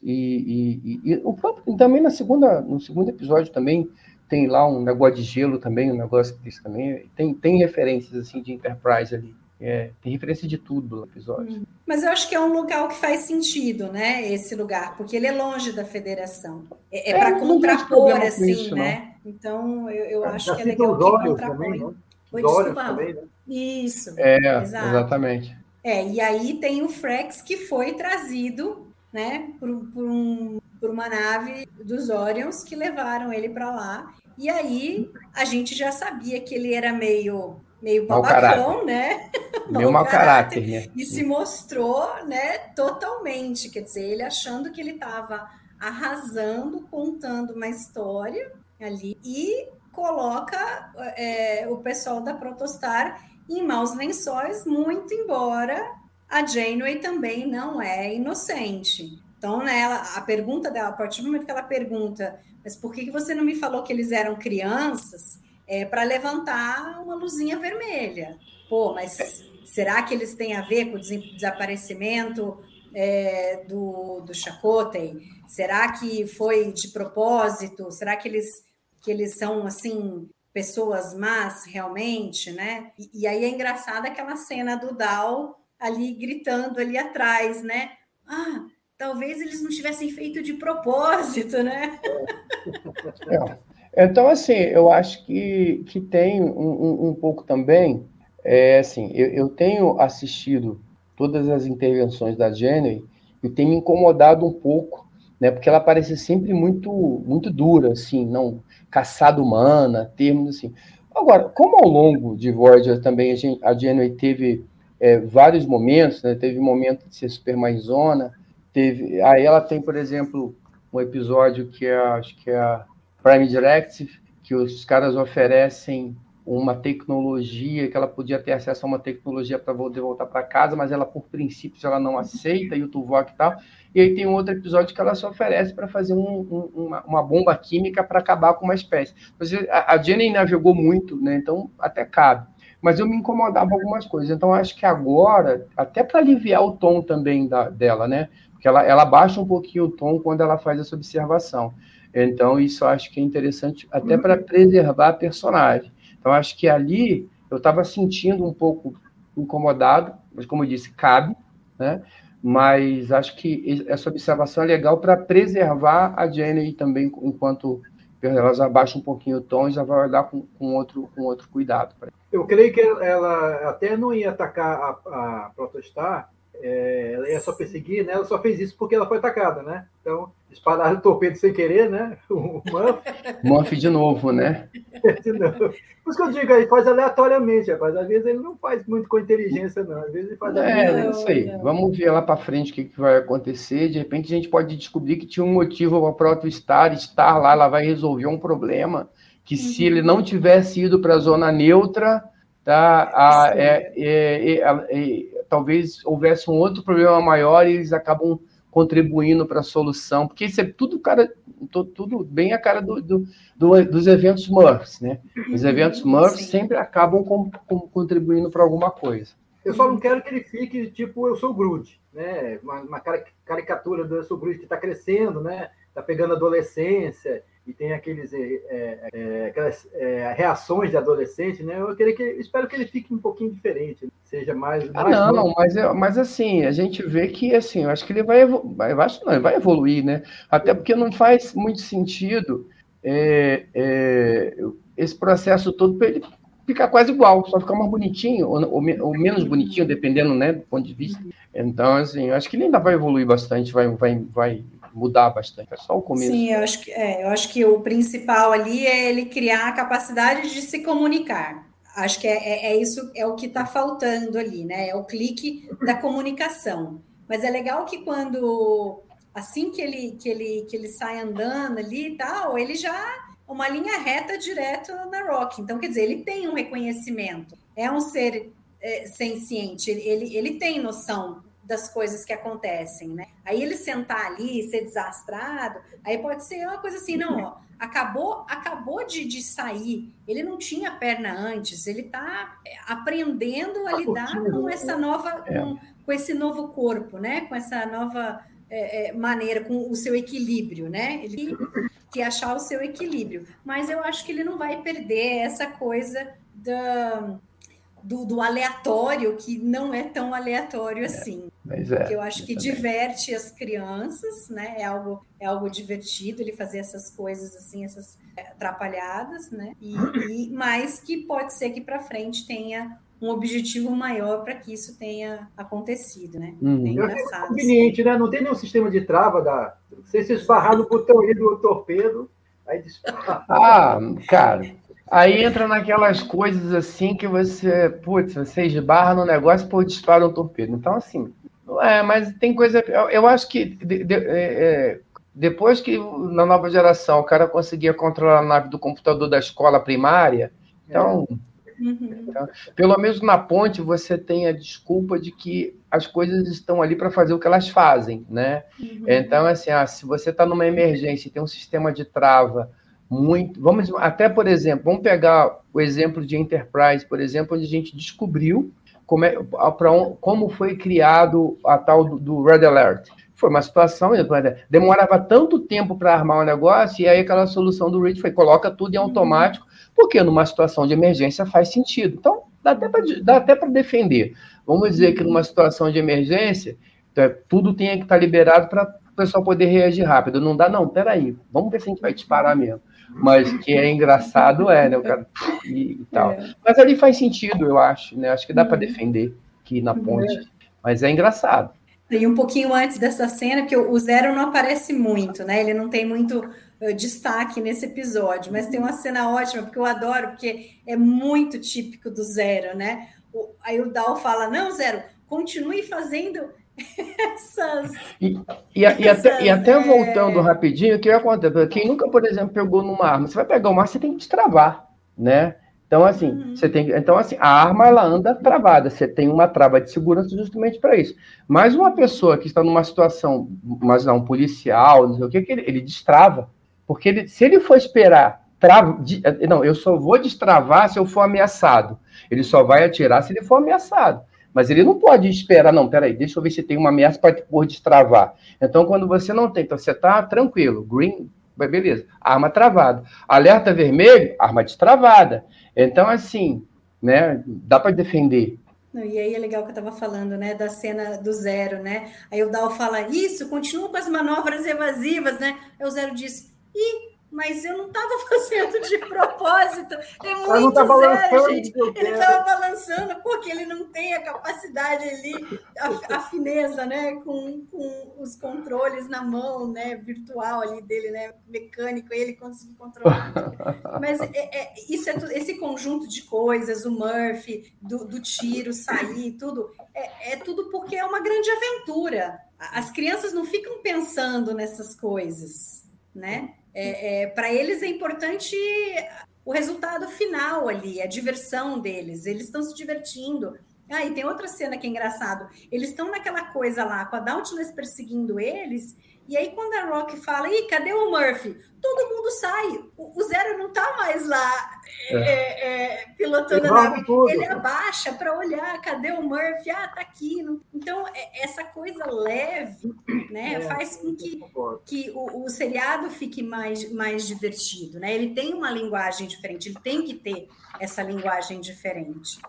e, e, e, e, o próprio também na segunda no segundo episódio também tem lá um negócio de gelo também um negócio disso também. Tem, tem referências assim de Enterprise ali. É, tem referência de tudo no episódio. Hum. mas eu acho que é um local que faz sentido né esse lugar porque ele é longe da Federação. É, é, é para contrapor assim isso, né? Não. então eu, eu acho que é legal que contrapõe. também, né? Oi, desculpa, também, né? isso é exatamente é, e aí tem o Frex que foi trazido, né, por, por, um, por uma nave dos Orions que levaram ele para lá. E aí a gente já sabia que ele era meio meio babacão, né? Meio (laughs) mau caráter, né? E se mostrou, né, totalmente, quer dizer, ele achando que ele estava arrasando, contando uma história ali e coloca é, o pessoal da Protostar em maus lençóis, muito embora a Janeway também não é inocente. Então, né, ela, a pergunta dela, a partir do momento que ela pergunta, mas por que você não me falou que eles eram crianças? É para levantar uma luzinha vermelha. Pô, mas será que eles têm a ver com o desaparecimento é, do, do Chakotay? Será que foi de propósito? Será que eles, que eles são assim pessoas más realmente, né? E, e aí é engraçada aquela cena do Dal ali gritando ali atrás, né? Ah, talvez eles não tivessem feito de propósito, né? É. Então, assim, eu acho que, que tem um, um, um pouco também, é, assim, eu, eu, tenho assistido todas as intervenções da Jenny e tem me incomodado um pouco, né, porque ela parece sempre muito, muito dura, assim, não, caçada humana, termos assim. Agora, como ao longo de Voyager também a, gente, a teve é, vários momentos, né? Teve momento de ser super zona, teve. Aí ela tem, por exemplo, um episódio que é, acho que é a Prime Directive, que os caras oferecem uma tecnologia, que ela podia ter acesso a uma tecnologia para poder voltar para casa, mas ela, por princípios, ela não aceita, e Tuvok e tal. E aí tem um outro episódio que ela se oferece para fazer um, um, uma, uma, bomba química para acabar com uma espécie. A, a Jenny navegou muito, né? então até cabe. Mas eu me incomodava algumas coisas. Então acho que agora, até para aliviar o tom também da, dela, né? Porque ela, ela baixa um pouquinho o tom quando ela faz essa observação. Então isso acho que é interessante até para preservar a personagem. Então acho que ali eu estava sentindo um pouco incomodado, mas como eu disse, cabe, né? mas acho que essa observação é legal para preservar a Jenny também, enquanto elas abaixam um pouquinho o tom e já vai olhar com, com, outro, com outro cuidado. Eu creio que ela até não ia atacar a, a Protostar, é, ela ia só perseguir, né? Ela só fez isso porque ela foi atacada, né? Então, dispararam o torpedo sem querer, né? (laughs) O Muff. Muff de novo, né? (laughs) de novo. Por isso que eu digo, ele faz aleatoriamente, rapaz. Às vezes ele não faz muito com inteligência, não. Às vezes ele faz É, isso aí. Vamos ver lá para frente o que, que, vai acontecer. De repente a gente pode descobrir que tinha um motivo para o próprio estar, estar lá, ela vai resolver um problema. Que uhum. se ele não tivesse ido para a zona neutra, tá? A, é, é, é, talvez houvesse um outro problema maior e eles acabam contribuindo para a solução, porque isso é tudo, cara, tudo bem a cara do, do, do dos eventos Murphs, né? Os eventos Murphs sempre acabam com, com, contribuindo para alguma coisa. Eu só não quero que ele fique tipo eu sou Groot, né? Uma, uma caricatura do eu sou Groot que está crescendo, né? Está pegando adolescência e tem aqueles, é, é, é, aquelas é, reações de adolescente, né? Eu queria que, espero que ele fique um pouquinho diferente, seja mais. Ah, não, mas, mas assim, a gente vê que assim, eu acho que ele vai, vai, acho não, ele vai evoluir, né? Até porque não faz muito sentido é, é, esse processo todo para ele ficar quase igual, só ficar mais bonitinho, ou, ou, ou, menos bonitinho, dependendo né, do ponto de vista. Então, assim, eu acho que ele ainda vai evoluir bastante, vai, vai, vai mudar bastante. É só o começo. Sim, eu acho que, é, eu acho que o principal ali é ele criar a capacidade de se comunicar. Acho que é, é, é isso, é o que está faltando ali, né? É o clique da comunicação. Mas é legal que quando assim que ele que ele que ele sai andando ali e tal, ele já uma linha reta direto na Rock. Então, quer dizer, ele tem um reconhecimento. É um ser é, senciente. Ele, ele, ele tem noção das coisas que acontecem, né? Aí ele sentar ali, ser desastrado, aí pode ser uma coisa assim, não, ó, acabou, acabou de, de sair, ele não tinha perna antes, ele está é, aprendendo a tá lidar com né? essa nova, é. com, com, esse novo corpo, né? Com essa nova é, é, maneira, com o seu equilíbrio, né? Ele que achar o seu equilíbrio, mas eu acho que ele não vai perder essa coisa da do, do, aleatório, que não é tão aleatório é, assim. Mas é, Porque eu acho que diverte as crianças, né? É algo, é algo divertido ele fazer essas coisas assim, essas é, atrapalhadas, né? E, e mas que pode ser que para frente tenha um objetivo maior para que isso tenha acontecido, né? Uhum. É engraçado. É conveniente, assim. né? Não tem nenhum sistema de trava da. Você se esbarrar no botão aí do torpedo, aí (laughs) dispara. Ah, cara. Aí entra naquelas coisas assim que você, putz, você esbarra no negócio por dispara um torpedo. Então, assim, é, mas tem coisa. Eu, eu acho que de, de, é, é, depois que na nova geração o cara conseguia controlar a nave do computador da escola primária, então, uhum. então, pelo menos na ponte você tem a desculpa de que as coisas estão ali para fazer o que elas fazem, né? Uhum. Então, assim, ah, se você está numa emergência e tem um sistema de trava muito. Vamos até, por exemplo, vamos pegar o exemplo de Enterprise, por exemplo, onde a gente descobriu como, é, um, como foi criado a tal do, do Red Alert. Foi uma situação, demorava tanto tempo para armar o um negócio, e aí aquela solução do Reed foi coloca tudo em automático, porque numa situação de emergência faz sentido. Então, dá até para defender. Vamos dizer que numa situação de emergência, é, tudo tem que estar liberado para o pessoal poder reagir rápido. Não dá, não, peraí, vamos ver se a gente vai disparar mesmo. Mas que é engraçado é, né? O cara, e, e tal. É. Mas ali faz sentido, eu acho, né? Acho que dá para uhum. defender aqui na ponte. É. Mas é engraçado. E um pouquinho antes dessa cena, que o Zero não aparece muito, né? Ele não tem muito uh, destaque nesse episódio, mas tem uma cena ótima, porque eu adoro, porque é muito típico do Zero, né? O, aí o Dal fala: Não, Zero, continue fazendo essas. E, e, essas, e até, e até é... voltando rapidinho, o que acontece? Quem nunca, por exemplo, pegou numa arma, você vai pegar uma arma, você tem que destravar, né? Então, assim, uhum. você tem Então, assim, a arma ela anda travada, você tem uma trava de segurança justamente para isso. Mas uma pessoa que está numa situação, mas não, um policial, não sei o que, que ele, ele destrava. Porque ele, se ele for esperar, trava, de, não, eu só vou destravar se eu for ameaçado. Ele só vai atirar se ele for ameaçado. Mas ele não pode esperar, não, peraí, deixa eu ver se tem uma ameaça para por destravar. Então, quando você não tem, então você está tranquilo, green, beleza, arma travada. Alerta vermelho, arma destravada. Então, assim, né, dá para defender. Não, e aí é legal que eu estava falando, né, da cena do Zero, né? Aí o Dal fala, isso, continua com as manobras evasivas, né? Aí o Zero diz, ih, mas eu não estava (laughs) fazendo de propósito. É muito tá sério, gente. Ele estava balançando porque ele não tem a capacidade ali, a, a fineza, né, com, com os controles na mão, né, virtual ali dele, né, mecânico, ele conseguir controlar. Mas é, é, isso é esse conjunto de coisas, o Murphy, do, do tiro, sair, tudo, é, é tudo porque é uma grande aventura. As crianças não ficam pensando nessas coisas, né? É, é, para eles é importante o resultado final ali, a diversão deles. Eles estão se divertindo. Ah, e tem outra cena que é engraçado. Eles estão naquela coisa lá, com a Dauntless perseguindo eles, e aí, quando a Rock fala, ih, cadê o Murphy? Todo mundo sai. O, o Zero não está mais lá é. É, é, pilotando a nave. Ele abaixa para olhar, cadê o Murphy? Ah, tá aqui. Então, é, essa coisa leve né, é, faz com que, que o, o, seriado fique mais, mais divertido. Né? Ele tem uma linguagem diferente, ele tem que ter essa linguagem diferente.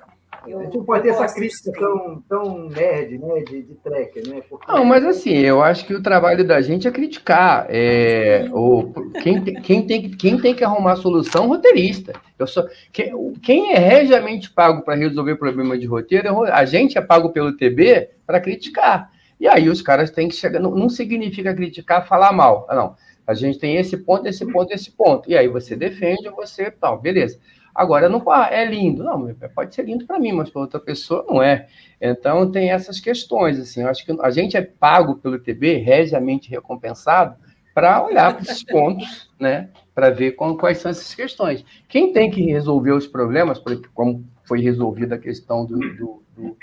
Eu, a gente não pode ter essa crítica tão, tão nerd, né, de, de tracker, né? Porque... Não, mas assim, eu acho que o trabalho da gente é criticar. É, o, quem, quem, tem, quem tem que arrumar a solução, roteirista. Eu sou, quem, quem é regiamente pago para resolver problema de roteiro, é a gente é pago pelo TB para criticar. E aí os caras têm que chegar. Não, não significa criticar, falar mal. Não. A gente tem esse ponto, esse ponto, esse ponto. E aí você defende, você tal, beleza. Agora, não é lindo. Não, pode ser lindo para mim, mas para outra pessoa não é. Então, tem essas questões. Assim, eu acho que a gente é pago pelo TB, regiamente recompensado, para olhar para esses (laughs) pontos, né? Para ver quais são essas questões. Quem tem que resolver os problemas, como foi resolvida a questão do, do, do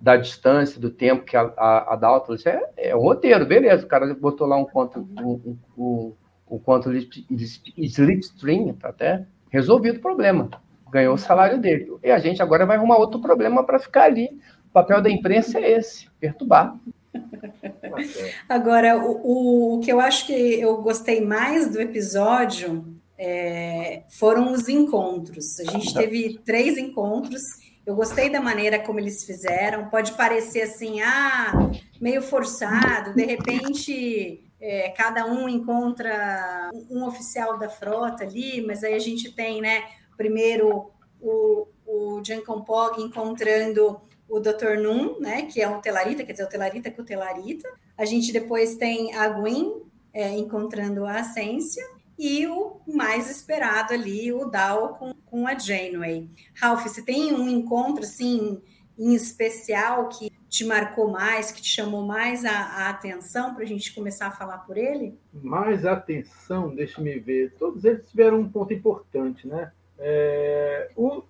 da distância, do tempo que a, a, a é, é o roteiro, beleza. O cara botou lá um quanto um, um, um, um quanto slipstream, tá até Resolvido o problema. Ganhou o salário dele. E a gente agora vai arrumar outro problema para ficar ali. O papel da imprensa é esse, perturbar. (laughs) Agora, o, o que eu acho que eu gostei mais do episódio é, foram os encontros. A gente teve três encontros. Eu gostei da maneira como eles fizeram. Pode parecer assim, ah, meio forçado. De repente, é, cada um encontra um oficial da frota ali, mas aí a gente tem, né, primeiro o, o Pog encontrando o Dr. Num, né, que é um telarita, quer dizer, o telarita com o telarita. A gente depois tem a Gwen é, encontrando a Ascência e o mais esperado ali, o Dal com, com a Janeway. Ralph, você tem um encontro, assim, em especial que te marcou mais, que te chamou mais a, a atenção para a gente começar a falar por ele? Mais atenção, deixa-me ver. Todos eles tiveram um ponto importante, né? É, o,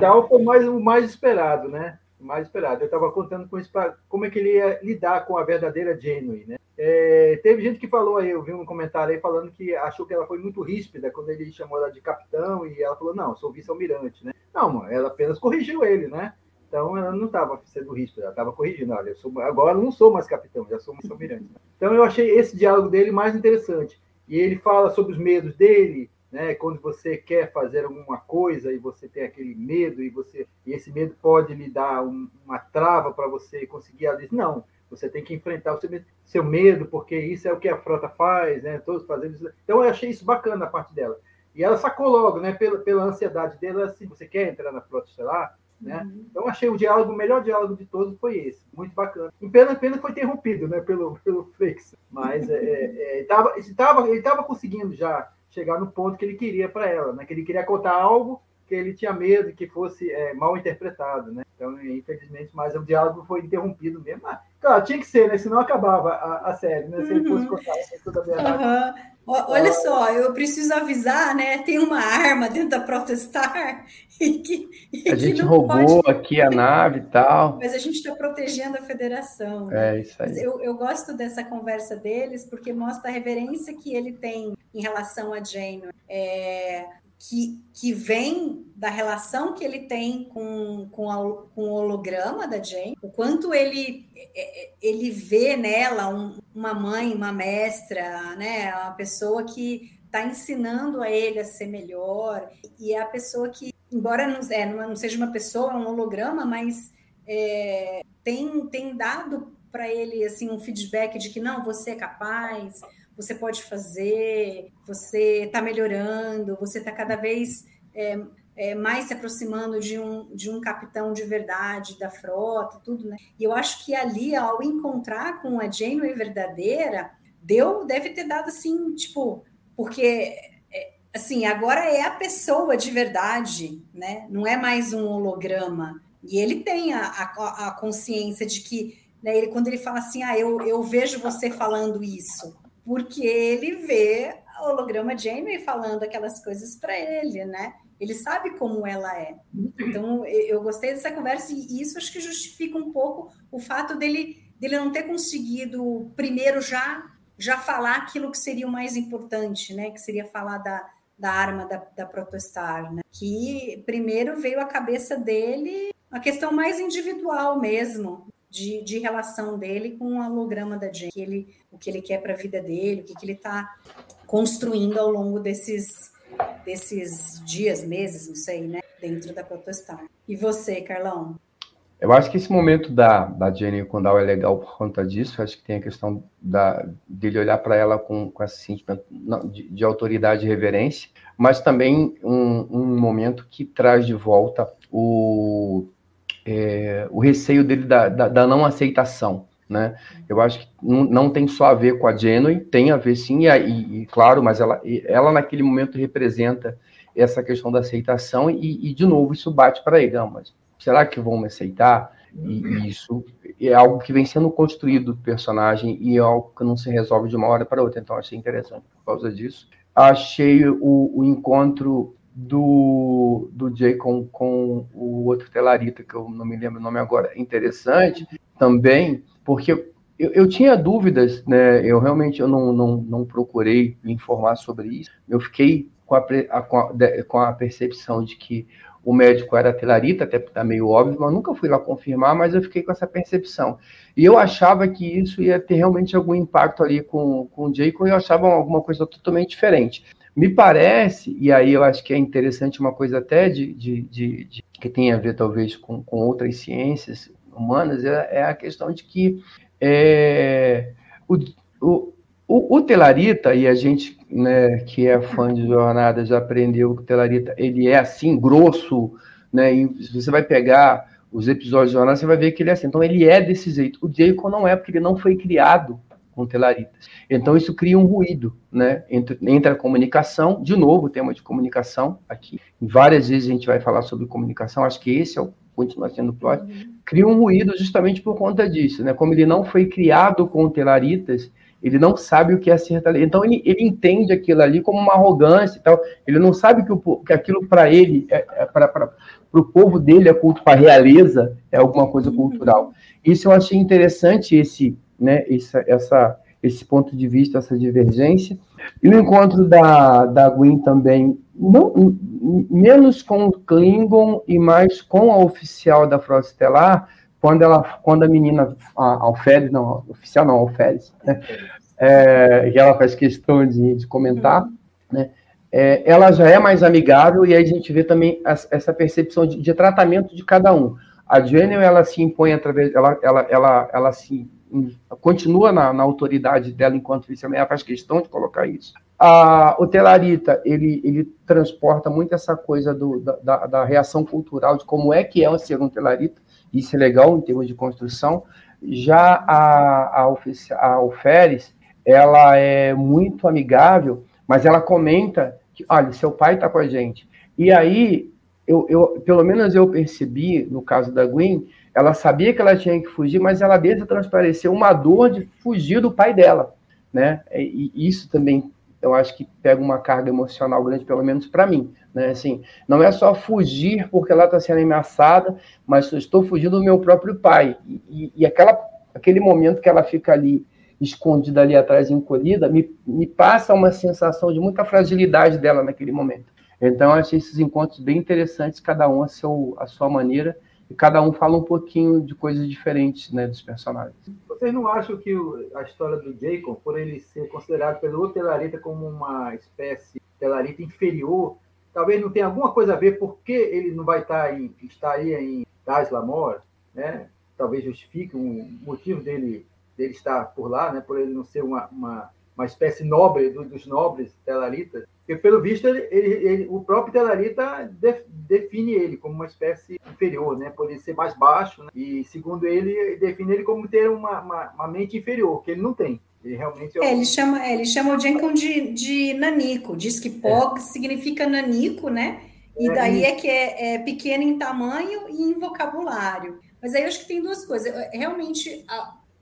Dal foi mais, o mais esperado, né? O mais esperado. Eu estava contando com isso pra, como é que ele ia lidar com a verdadeira Janeway, né? É, teve gente que falou aí, eu vi um comentário aí falando que achou que ela foi muito ríspida quando ele chamou ela de capitão e ela falou, não, sou vice-almirante, né? Não, ela apenas corrigiu ele, né? Então ela não estava sendo ríspida, ela estava corrigindo. Olha, eu sou, agora eu não sou mais capitão, já sou mais almirante. Então eu achei esse diálogo dele mais interessante. E ele fala sobre os medos dele, né? Quando você quer fazer alguma coisa e você tem aquele medo e você e esse medo pode lhe dar um, uma trava para você conseguir ali. Não, você tem que enfrentar o seu medo, seu medo, porque isso é o que a frota faz, né? Todos fazendo isso. Então eu achei isso bacana a parte dela. E ela sacou logo, né? Pela, pela ansiedade dela, assim, você quer entrar na frota estelar, né? Uhum. Então achei o diálogo, o melhor diálogo de todos foi esse, muito bacana. E pena, pena foi interrompido, né? Pelo pelo Flex, mas é, é, é, tava, ele estava ele tava conseguindo já chegar no ponto que ele queria para ela, né? Que ele queria contar algo que ele tinha medo que fosse é, mal interpretado, né? Então, infelizmente, mas o diálogo foi interrompido mesmo. Claro, tinha que ser, né? Senão acabava a, a série, né? Se ele fosse uhum. contar toda a verdade. Uhum. Olha só, eu preciso avisar, né? Tem uma arma dentro da Protestar (laughs) e que, e a gente roubou pode... aqui a nave e tal. Mas a gente está protegendo a federação. Né? É isso aí. Eu, eu, gosto dessa conversa deles porque mostra a reverência que ele tem em relação a Jane. É, que, que vem da relação que ele tem com, com, a, com o holograma da Jane, o quanto ele, é, é, ele vê nela um, uma mãe, uma mestra, né, uma pessoa que está ensinando a ele a ser melhor, e é a pessoa que, embora não, é, não seja uma pessoa, é um holograma, mas é, tem, tem dado para ele assim um feedback de que não, você é capaz, você pode fazer, você está melhorando, você está cada vez é, é, mais se aproximando de um, de um capitão de verdade da frota, tudo, né? E eu acho que ali, ao encontrar com a Janeway verdadeira, deu, deve ter dado assim, tipo, porque é, assim, agora é a pessoa de verdade, né? Não é mais um holograma. E ele tem a, a, a consciência de que, né, ele, quando ele fala assim, ah, eu, eu vejo você falando isso, porque ele vê o holograma Jamie falando aquelas coisas para ele, né? Ele sabe como ela é. Então, eu gostei dessa conversa e isso acho que justifica um pouco o fato dele, dele não ter conseguido primeiro já já falar aquilo que seria o mais importante, né? Que seria falar da, da arma da, da Protostar, né? Que primeiro veio à cabeça dele a questão mais individual mesmo, de, de relação dele com o holograma da Jane, que ele, o que ele quer para a vida dele, o que, que ele está construindo ao longo desses, desses dias, meses, não sei, né, dentro da Protostar. E você, Carlão? Eu acho que esse momento da, da Jenny Condal é legal por conta disso. Eu acho que tem a questão da, dele olhar para ela com, com esse sentimento de, de, autoridade e reverência, mas também um, um momento que traz de volta o é, o receio dele da, da, da, não aceitação, né? Eu acho que não, não, tem só a ver com a Genuine, tem a ver sim, e, e claro, mas ela, ela naquele momento representa essa questão da aceitação e, e de novo isso bate para ele, não, mas será que vão me aceitar? E, e, isso é algo que vem sendo construído do personagem e é algo que não se resolve de uma hora para outra, então achei interessante por causa disso. Achei o, o encontro do, do Jay com, com o outro telarita, que eu não me lembro o nome agora, interessante também, porque eu, eu tinha dúvidas, né? Eu realmente eu não, não, não procurei me informar sobre isso. Eu fiquei com a, a, com, a, com a percepção de que o médico era telarita, até tá meio óbvio, mas nunca fui lá confirmar, mas eu fiquei com essa percepção. E eu achava que isso ia ter realmente algum impacto ali com, com o Jacob, e eu achava alguma coisa totalmente diferente. Me parece, e aí eu acho que é interessante uma coisa até de, de, de, de que tem a ver talvez com, com outras ciências humanas, é, é a questão de que é, o, o, o, o, Telarita, e a gente né, que é fã de jornada já aprendeu que o Telarita ele é assim, grosso, né, e você vai pegar os episódios de jornada, você vai ver que ele é assim. Então ele é desse jeito. O Jacob não é, porque ele não foi criado com telaritas. Então, isso cria um ruído né, entre, entre a comunicação, de novo, o tema de comunicação aqui. Várias vezes a gente vai falar sobre comunicação, acho que esse é o continua sendo plot, cria um ruído justamente por conta disso, né? Como ele não foi criado com telaritas, ele não sabe o que é ser telarita. Então ele, ele entende aquilo ali como uma arrogância e tal. Ele não sabe que, o, que aquilo para ele, é, é para o povo dele é culto para a realeza, é alguma coisa cultural. Isso eu achei interessante esse né, essa, essa, esse ponto de vista, essa divergência. E o encontro da, da Gwen também, não, menos com o Klingon e mais com a oficial da Frota Estelar, quando, ela, quando a menina, a Alferes, não, oficial não, Alferes, né, é, que ela faz questão de, de comentar, uhum. né, é, ela já é mais amigável e aí a gente vê também essa percepção de, de tratamento de cada um. A Janel, ela se impõe através, ela, ela, ela, ela se continua na, na autoridade dela enquanto vice-almirante, faz questão de colocar isso. A, o Telarita, ele, ele transporta muito essa coisa do, da, da, reação cultural, de como é que é ser um Telarita, isso é legal em termos de construção. Já a, a, a Alferes, ela é muito amigável, mas ela comenta que, olha, seu pai está com a gente. E aí, eu, eu, pelo menos eu percebi, no caso da Gwen, ela sabia que ela tinha que fugir, mas ela deixa transparecer uma dor de fugir do pai dela, né? E isso também eu acho que pega uma carga emocional grande, pelo menos para mim, né? Assim, não é só fugir porque ela está sendo ameaçada, mas eu estou fugindo do meu próprio pai. E, e, aquela, aquele momento que ela fica ali escondida ali atrás, encolhida, me, me passa uma sensação de muita fragilidade dela naquele momento. Então, eu achei esses encontros bem interessantes, cada um a, seu, a sua maneira, e cada um fala um pouquinho de coisas diferentes né, dos personagens. Vocês não acham que a história do Jacob, por ele ser considerado pelo Telarita como uma espécie Telarita inferior, talvez não tenha alguma coisa a ver porque ele não vai estar em, estaria em Daz Lamor, né? Talvez justifique um motivo dele, dele estar por lá, né? Por ele não ser uma, uma, uma espécie nobre do, dos nobres Telaritas. Porque, pelo visto, ele, ele, ele, o próprio Telarita def, define ele como uma espécie inferior, né? por ele ser mais baixo. Né? E, segundo ele, define ele como ter uma, uma, uma mente inferior, que ele não tem. Ele realmente é, é ele chama, é, ele chama o Jenkins de, de nanico. Diz que Pog é. significa nanico, né? E é, daí é que é, é, pequeno em tamanho e em vocabulário. Mas aí eu acho que tem duas coisas. Realmente,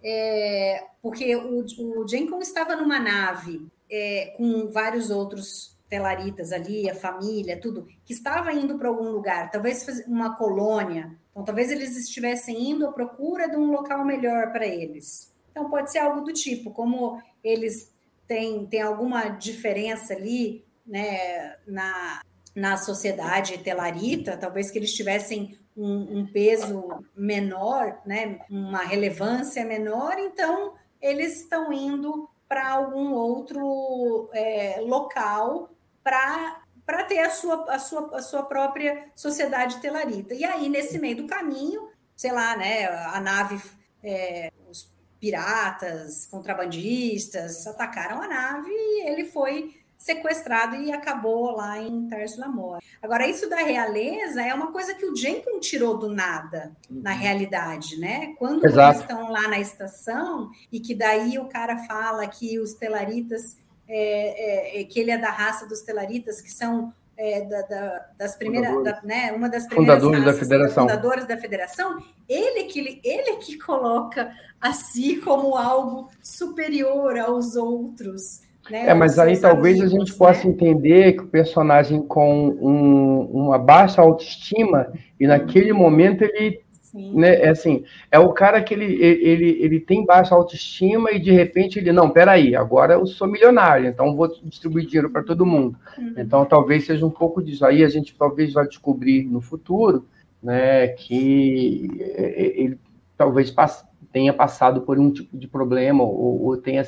é, porque o, o Jenkins estava numa nave é, com vários outros telaritas ali, a família, tudo, que estava indo para algum lugar, talvez uma colônia. Então, talvez eles estivessem indo à procura de um local melhor para eles. Então, pode ser algo do tipo, como eles têm, têm alguma diferença ali né, na, na sociedade telarita, talvez que eles tivessem um, um peso menor, né, uma relevância menor, então eles estão indo para algum outro é, local para para ter a sua, a, sua, a sua própria sociedade telarita. E aí, nesse meio do caminho, sei lá, né, a nave, é, os piratas, contrabandistas atacaram a nave e ele foi sequestrado e acabou lá em Tarso Lamor. Agora, isso da realeza é uma coisa que o Jenkins tirou do nada, na uhum. realidade, né? Quando Exato. eles estão lá na estação e que daí o cara fala que os telaritas, é, é, é que ele é da raça dos telaritas, que são é, da, da, das primeiras, da, né, uma das primeiras fundadores da federação. fundadores da federação, ele que ele que coloca a si como algo superior aos outros. Né, é, mas aí talvez amigos, a gente né? possa entender que o personagem com um, uma baixa autoestima e naquele momento ele Né, é assim, é o cara que ele, ele, ele tem baixa autoestima e de repente ele, não, peraí, agora eu sou milionário, então vou distribuir dinheiro para todo mundo. Uhum. Então talvez seja um pouco disso. Aí a gente talvez vai descobrir no futuro né, que ele talvez passe, tenha passado por um tipo de problema ou, ou tenha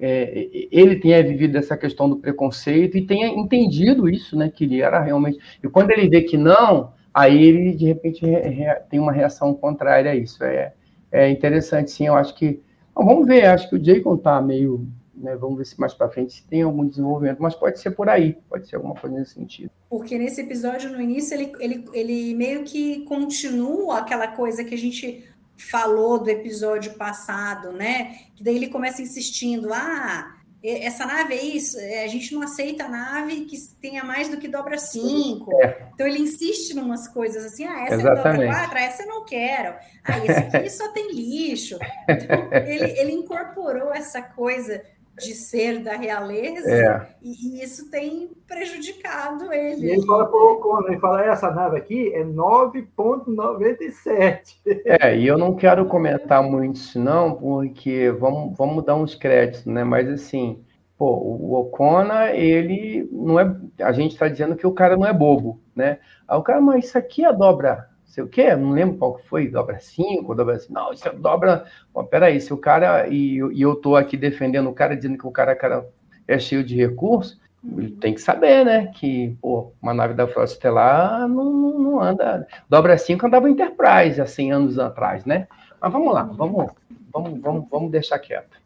é, ele tenha vivido essa questão do preconceito e tenha entendido isso, né, que ele era realmente. E quando ele vê que não, aí ele de repente re, re, tem uma reação contrária a isso. É, é interessante, sim. Eu acho que vamos ver. Acho que o Jacob está meio, né, vamos ver se mais para frente se tem algum desenvolvimento, mas pode ser por aí, pode ser alguma coisa nesse sentido. Porque nesse episódio no início ele, ele, ele meio que continua aquela coisa que a gente falou do episódio passado, né? Que daí ele começa insistindo: ah, essa nave é isso, é, a gente não aceita a nave que tenha mais do que dobra 5. É. Então ele insiste em umas coisas assim: ah, essa Exatamente. é dobra 4, essa eu não quero. Ah, esse aqui (laughs) só tem lixo. Então, ele, ele incorporou essa coisa de ser da realeza, é. e, isso tem prejudicado ele. E ele fala para ele fala, essa nave aqui é 9,97. É, e eu não quero comentar muito isso não, porque vamos, vamos dar uns créditos, né? Mas assim, pô, o Ocona, ele não é. A gente está dizendo que o cara não é bobo, né? Aí o cara, mas isso aqui é dobra sei o quê, não lembro qual que foi, dobra 5, dobra 5, não, isso é dobra, Pô, peraí, se o cara, e, e eu tô aqui defendendo o cara, dizendo que o cara, cara é cheio de recursos, Ele tem que saber, né? Que pô, uma nave da Frota Estelar não, não, não anda. Dobra 5 andava Enterprise há 100 anos atrás, né? Mas vamos lá, vamos, vamos, vamos, vamos deixar quieto.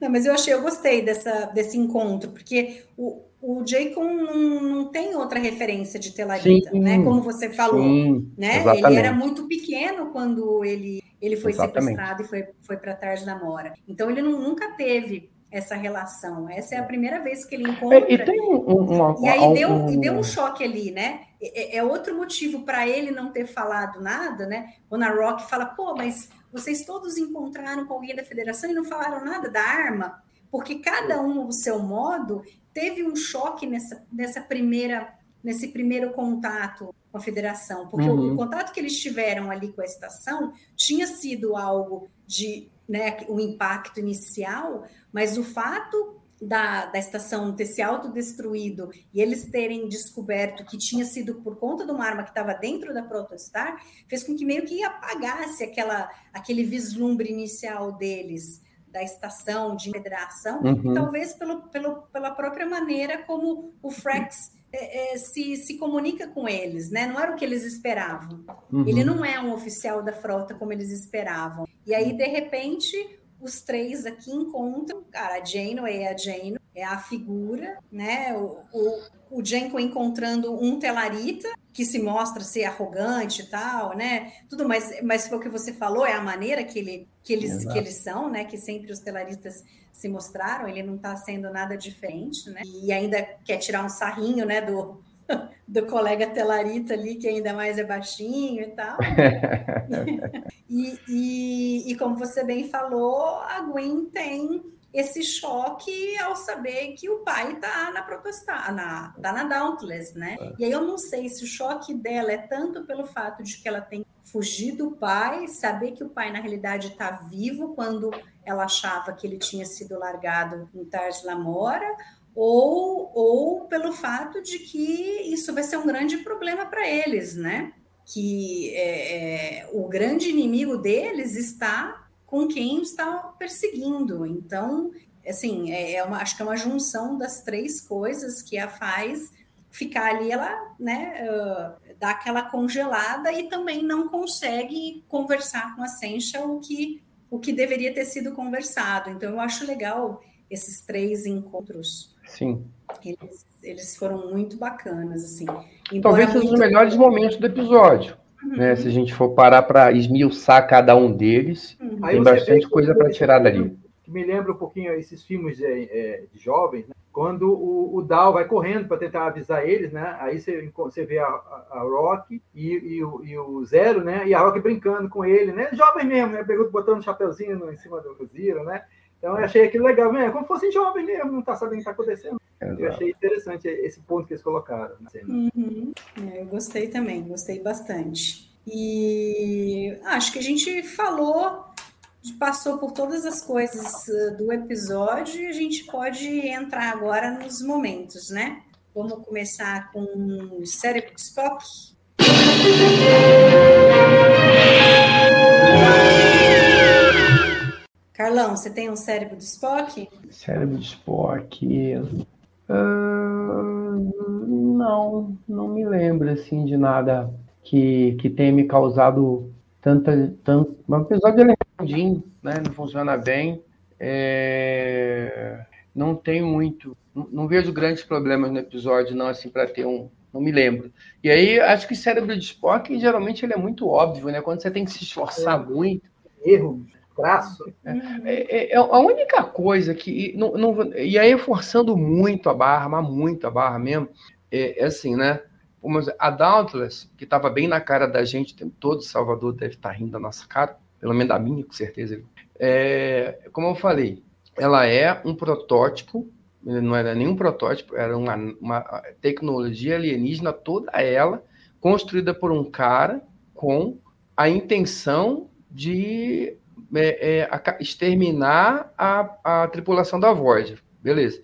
Não, mas eu achei, eu gostei dessa, desse encontro, porque o, o Jacob não, não tem outra referência de Telarita, sim, né? Como você falou, sim, né? Exatamente. Ele era muito pequeno quando ele, ele foi exatamente. sequestrado e foi, foi para Tarde da Mora. Então ele não, nunca teve essa relação. Essa é a primeira vez que ele encontra. É, e, tem um, uma, e aí deu, um... e deu um choque ali, né? É, é outro motivo para ele não ter falado nada, né? Quando a Rock fala, pô, mas vocês todos encontraram com alguém da federação e não falaram nada da arma, porque cada um, ao seu modo, teve um choque nessa, nessa primeira, nesse primeiro contato com a federação, porque uhum. o, contato que eles tiveram ali com a estação tinha sido algo de né, o impacto inicial, mas o fato da, da estação ter se autodestruído e eles terem descoberto que tinha sido por conta de uma arma que estava dentro da Protostar, fez com que meio que apagasse aquela, aquele vislumbre inicial deles da estação de federação, uhum. e talvez pelo, pelo, pela própria maneira como o Frex é, é, se, se comunica com eles, né? Não era o que eles esperavam. Uhum. Ele não é um oficial da frota como eles esperavam. E aí, de repente, os três aqui encontram, cara, a Janeway é a Janeway, é a figura, né? O, o, o Jenko encontrando um telarita que se mostra ser arrogante e tal, né? Tudo mais, mas foi o que você falou, é a maneira que, ele, que, eles, que eles são, né? Que sempre os telaritas se mostraram, ele não está sendo nada diferente, né? E ainda quer tirar um sarrinho, né? Do, (laughs) do colega telarita ali, que ainda mais é baixinho e tal. (laughs) e, e, e como você bem falou, a Gwen tem esse choque ao saber que o pai está na protestar, na, tá na Dauntless, né? É. E aí eu não sei se o choque dela é tanto pelo fato de que ela tem fugido do pai, saber que o pai na realidade está vivo quando ela achava que ele tinha sido largado em Tars Lamora, ou, ou pelo fato de que isso vai ser um grande problema para eles, né? Que é, é, o grande inimigo deles está com quem está perseguindo. Então, assim, é, é uma, acho que é uma junção das três coisas que a faz ficar ali, ela, né, uh, dá aquela congelada e também não consegue conversar com a Sencha o que, o que deveria ter sido conversado. Então, eu acho legal esses três encontros. Sim. Eles, eles foram muito bacanas, assim. Talvez sejam os melhores momentos do episódio. Uhum. Né? Se a gente for parar para esmiuçar cada um deles, uhum. tem bastante coisa para tirar dali. Me lembra um pouquinho esses filmes de, é, de jovens, né? quando o, o Dal vai correndo para tentar avisar eles, né? Aí você, você vê a, a, Rock e, e, o, e, o, Zero, né? E a Rock brincando com ele, né? Jovem mesmo, né? Botando um chapeuzinho em cima do Zero, né? Então eu achei aquilo legal, mesmo, como fossem jovens mesmo, não tá sabendo o que está acontecendo. Exato. Eu achei interessante esse ponto que eles colocaram na cena. Uhum. É, eu gostei também, gostei bastante. E acho que a gente falou, passou por todas as coisas uh, do episódio e a gente pode entrar agora nos momentos, né? Vamos começar com o cérebro de Spock. Carlão, você tem um cérebro de Spock? Cérebro de Spock. Uh, não, não me lembro assim de nada que, que tenha me causado tanta. Tanto, o episódio ele é redondinho, né? Não funciona bem. É, não tem muito. Não, não, vejo grandes problemas no episódio, não, assim, para ter um. Não me lembro. E aí, acho que cérebro de Spock, geralmente, ele é muito óbvio, né? Quando você tem que se esforçar é. muito. Erro traço. É, é, é, a única coisa que. Não, não, e aí, forçando muito a barra, mas muito a barra mesmo, é, é assim, né? A Dauntless, que estava bem na cara da gente todo, Salvador deve estar tá rindo da nossa cara, pelo menos da minha, com certeza. É, como eu falei, ela é um protótipo, não era nenhum protótipo, era uma, uma tecnologia alienígena, toda ela, construída por um cara com a intenção de é, é, exterminar a, a tripulação da Voyager. Beleza.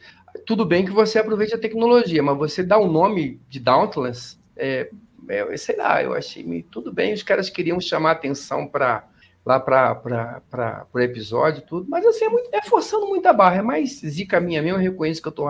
Tudo bem que você aproveite a tecnologia, mas você dá o nome de Dauntless, é, é, sei lá, eu achei tudo bem, os caras queriam chamar atenção para lá para o episódio tudo, mas assim, é, muito, é, forçando muita barra, é mais zica minha mesmo, eu reconheço que eu estou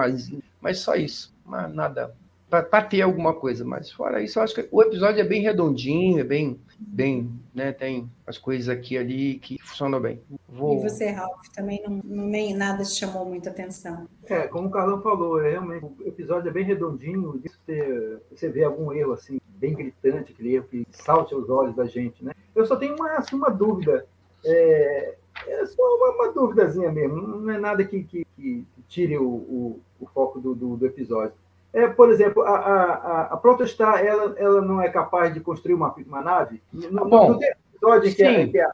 Mas só isso, mas nada para ter alguma coisa. Mas fora isso, eu acho que o episódio é bem redondinho, é bem, bem, né? Tem as coisas aqui e ali que funcionam bem. Vou... E você, Ralph, também não, não nem nada te chamou muita atenção? É, como o Carlão falou, é, realmente o episódio é bem redondinho. Você, você vê algum erro assim bem gritante, aquele erro que salte aos olhos da gente, né? Eu só tenho uma, assim, uma dúvida. É, é só uma, uma duvidazinha mesmo, não é nada que, que, que tire o, o, o foco do, do, do episódio. É, por exemplo, a, a, a Protostar, ela, ela não é capaz de construir uma, uma nave? No, Bom, no episódio que, a, que a,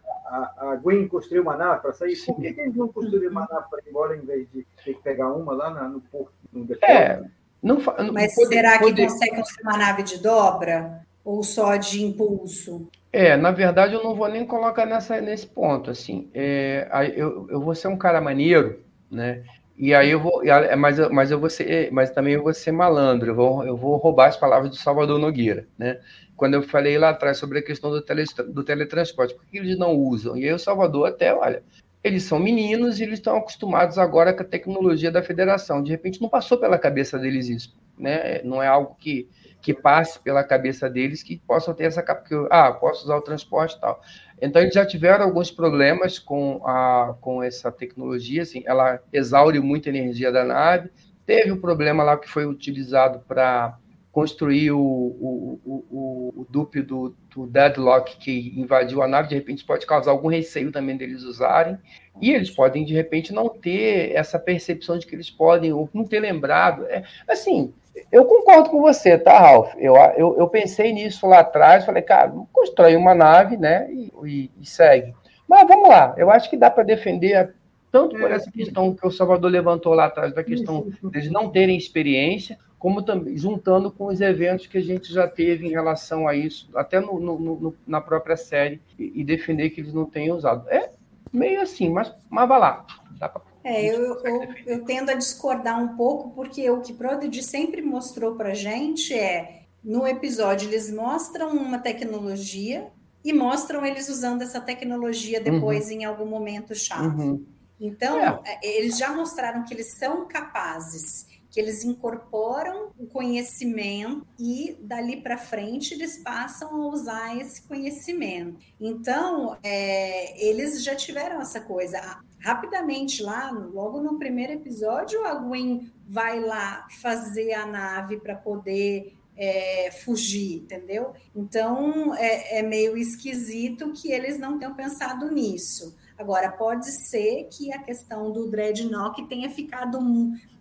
a, Gwen construiu uma nave para sair, sim. por que, que eles não construíram uma nave para ir embora em vez de ter que pegar uma lá na, no porto? No é, não, não, Mas pode, será que consegue construir uma nave de dobra? Ou só de impulso? É, na verdade, eu não vou nem colocar nessa, nesse ponto. Assim, é, eu, eu vou ser um cara maneiro, né? E aí eu vou, mas, mas eu vou ser, mas também eu vou ser malandro, eu vou, eu vou roubar as palavras do Salvador Nogueira, né? Quando eu falei lá atrás sobre a questão do, tele, do teletransporte, por que eles não usam? E aí o Salvador até, olha, eles são meninos e eles estão acostumados agora com a tecnologia da federação. De repente não passou pela cabeça deles isso, né? Não é algo que, que passe pela cabeça deles que possam ter essa capacidade, ah, posso usar o transporte e tal. Então, eles já tiveram alguns problemas com, a, com essa tecnologia, assim, ela exaure muita energia da nave. Teve um problema lá que foi utilizado para construir o, o, o, o dupe do, do, Deadlock que invadiu a nave, de repente pode causar algum receio também deles usarem. E eles podem, de repente, não ter essa percepção de que eles podem, ou não ter lembrado. É, assim, eu concordo com você, tá, Ralph? Eu, eu, eu pensei nisso lá atrás, falei, cara, constrói uma nave, né, e, e, segue. Mas vamos lá, eu acho que dá para defender tanto por essa questão que o Salvador levantou lá atrás, da questão deles não terem experiência, como também juntando com os eventos que a gente já teve em relação a isso, até no, no, no, na própria série, e, e, defender que eles não tenham usado. É meio assim, mas, mas vai lá. Dá pra é, eu, eu, eu, tendo a discordar um pouco, porque o que Prodigy sempre mostrou para gente é, no episódio, eles mostram uma tecnologia e mostram eles usando essa tecnologia depois uhum. em algum momento chave. Uhum. Então, é. é eles já mostraram que eles são capazes que eles incorporam o conhecimento e dali para frente eles passam a usar esse conhecimento. Então, é, eles já tiveram essa coisa. Rapidamente lá, logo no primeiro episódio, a Gwen vai lá fazer a nave para poder é, fugir, entendeu? Então é, é, meio esquisito que eles não tenham pensado nisso. Agora, pode ser que a questão do Dreadnought tenha ficado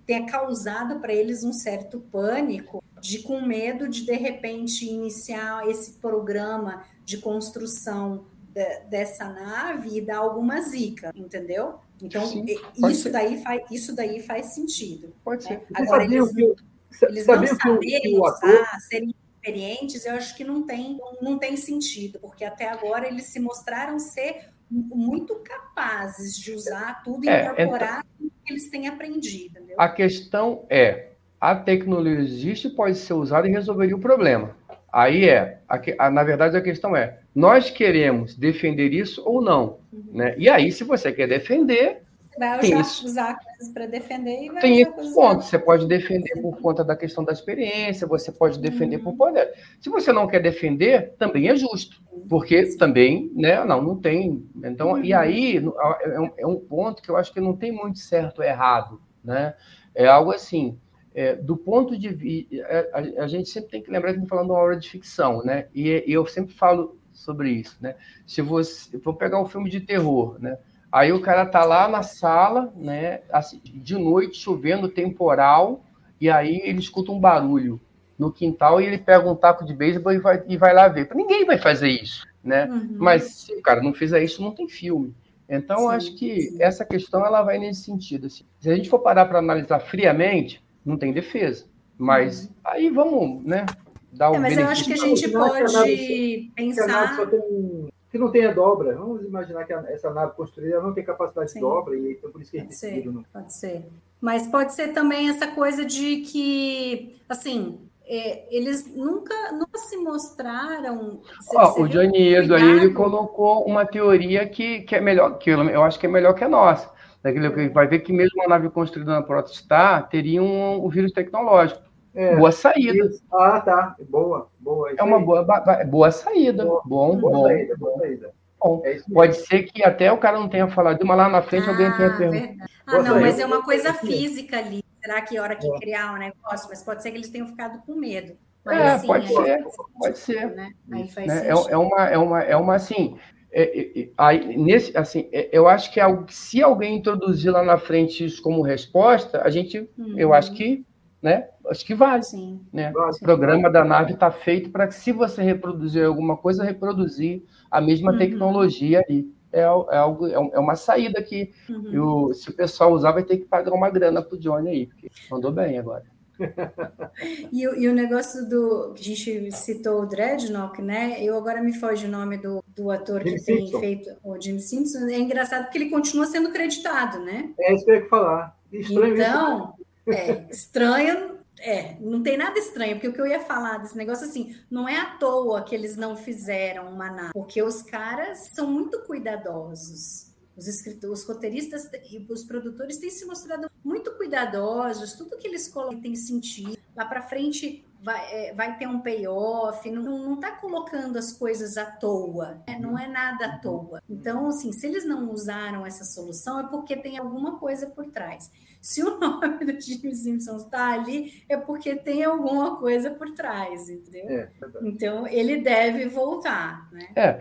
tenha causado para eles um certo pânico, de com medo de de repente iniciar esse programa de construção de, dessa nave e dar alguma zica, entendeu? Então Sim, isso daí faz isso daí faz sentido. Pode ser. Né? Agora eles, que, eles não saberem usar, serem experientes, eu acho que não tem não tem sentido, porque até agora eles se mostraram ser muito capazes de usar tudo e é, incorporar então, tudo que eles têm aprendido. Entendeu? A questão é, a tecnologia existe pode ser usada e resolveria o problema. Aí é, a, a, na verdade a questão é, nós queremos defender isso ou não? Uhum. Né? E aí, se você quer defender, vai usar, isso. usar coisas para defender e vai Tem esse ponto. Você pode defender por conta da questão da experiência, você pode defender uhum. por poder. Se você não quer defender, também é justo, porque Sim. também, né? Não, não tem. Então, uhum. e aí é um, é um, ponto que eu acho que não tem muito certo ou errado, né? É algo assim. É, do ponto de vista, é, a, a, gente sempre tem que lembrar que estamos falando de uma obra de ficção, né? E, e eu sempre falo sobre isso, né? Se você, vou pegar um filme de terror, né? Aí o cara tá lá na sala, né? Assim, de noite, chovendo, temporal, e aí ele escuta um barulho no quintal e ele pega um taco de beisebol e vai, e vai lá ver. Ninguém vai fazer isso, né? Uhum. Mas se o cara não fizer isso, não tem filme. Então, sim, acho que sim. essa questão ela vai nesse sentido. Assim. Se a gente for parar para analisar friamente, não tem defesa. Mas uhum. aí vamos, né? Dar o é, mas eu acho que a gente pode pensar que não tenha dobra. Vamos imaginar que essa nave construída não tem capacidade Sim. de dobra, e então por isso que pode ser, não... Pode ser. Mas pode ser também essa coisa de que, assim, é, eles nunca, nunca se mostraram. Oh, o Johnny Edo aí ele colocou uma teoria que, que é melhor, que eu, eu acho que é melhor que a nossa. Daquele, vai ver que mesmo uma nave construída na Protostar teria um, um vírus tecnológico. É, boa saída. Isso. Ah, tá. Boa, boa. É uma boa, boa saída. Boa, bom, boa bom. Saída, boa saída. Bom, é pode ser que até o cara não tenha falado, mas lá na frente ah, alguém tenha ah, perguntado. Ah, não, mas é uma coisa física ali. Será que a hora que é. criar um negócio? Mas pode ser que eles tenham ficado com medo. Mas, é, assim, pode ser, pode ser. Né? Aí faz né? é, é, uma, é uma, é uma assim. É, é, aí, nesse, assim, é, eu acho que algo, se alguém introduzir lá na frente isso como resposta, a gente, uhum. eu acho que, né, acho que vale. Sim. Né? O programa da nave está feito para que, se você reproduzir alguma coisa, reproduzir a mesma uhum. tecnologia ali. É, é, algo, é, uma saída que uhum. eu, se o pessoal usar, vai ter que pagar uma grana pro Johnny aí, porque mandou bem agora. (laughs) e, e, o negócio do que a gente citou o Dreadnought, né? Eu agora me foge o nome do, do ator Jim que Simpson. tem feito o Jim Simpson. É engraçado porque ele continua sendo creditado, né? É isso que eu ia falar. Estranho então, isso. é estranho. É, não tem nada estranho, porque o que eu ia falar desse negócio assim, não é à toa que eles não fizeram uma nave, porque os caras são muito cuidadosos. Os escritores, os roteiristas e os produtores têm se mostrado muito cuidadosos, tudo que eles colocam tem sentido. Lá para frente vai, é, vai ter um payoff, não está colocando as coisas à toa, né? não é nada à toa. Então, assim, se eles não usaram essa solução, é porque tem alguma coisa por trás. Se o nome do Jim Simpson está ali, é porque tem alguma coisa por trás, entendeu? É, então, ele deve voltar, né? É.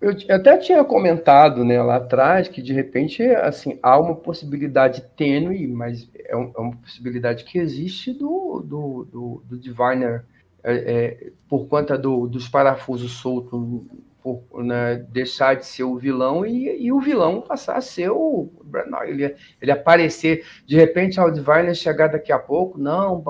Eu até tinha comentado né, lá atrás que de repente assim há uma possibilidade tênue, mas é, é uma possibilidade que existe do, do, do, do Diviner é, é, por conta do, dos parafusos soltos por, né, deixar de ser o vilão e, e, o vilão passar a ser o ele, ele aparecer de repente ao Diviner chegar daqui a pouco, não,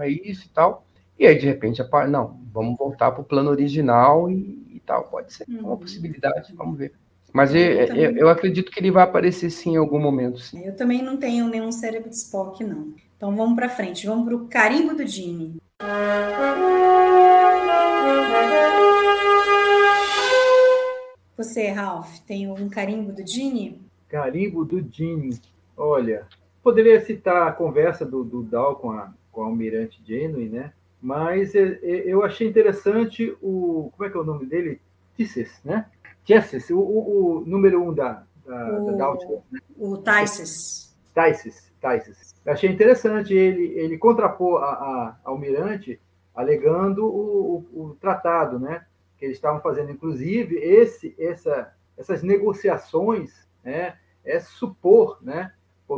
é isso e tal. E aí, de repente, não, vamos voltar para o plano original e, e tal. Pode ser uhum. uma possibilidade, vamos ver. Mas eu, eu, eu, acredito que ele vai aparecer sim em algum momento. Sim. Eu também não tenho nenhum cérebro de Spock, não. Então vamos para frente, vamos para o carimbo do Jimmy. Você, Ralph, tem um carimbo do Gini? Carimbo do Gini. Olha, poderia citar a conversa do, do Dal com a, com a Almirante Janeway, né? Mas é, é, eu achei interessante o. Como é que é o nome dele? Tisses, né? Tisses, o, o, o, número um da, da, o, da Né? O. Achei interessante ele, ele contrapor a, a, a Almirante alegando o, o, o, tratado, né? Que eles estavam fazendo. Inclusive, esse, essa, essas negociações né, é supor, né?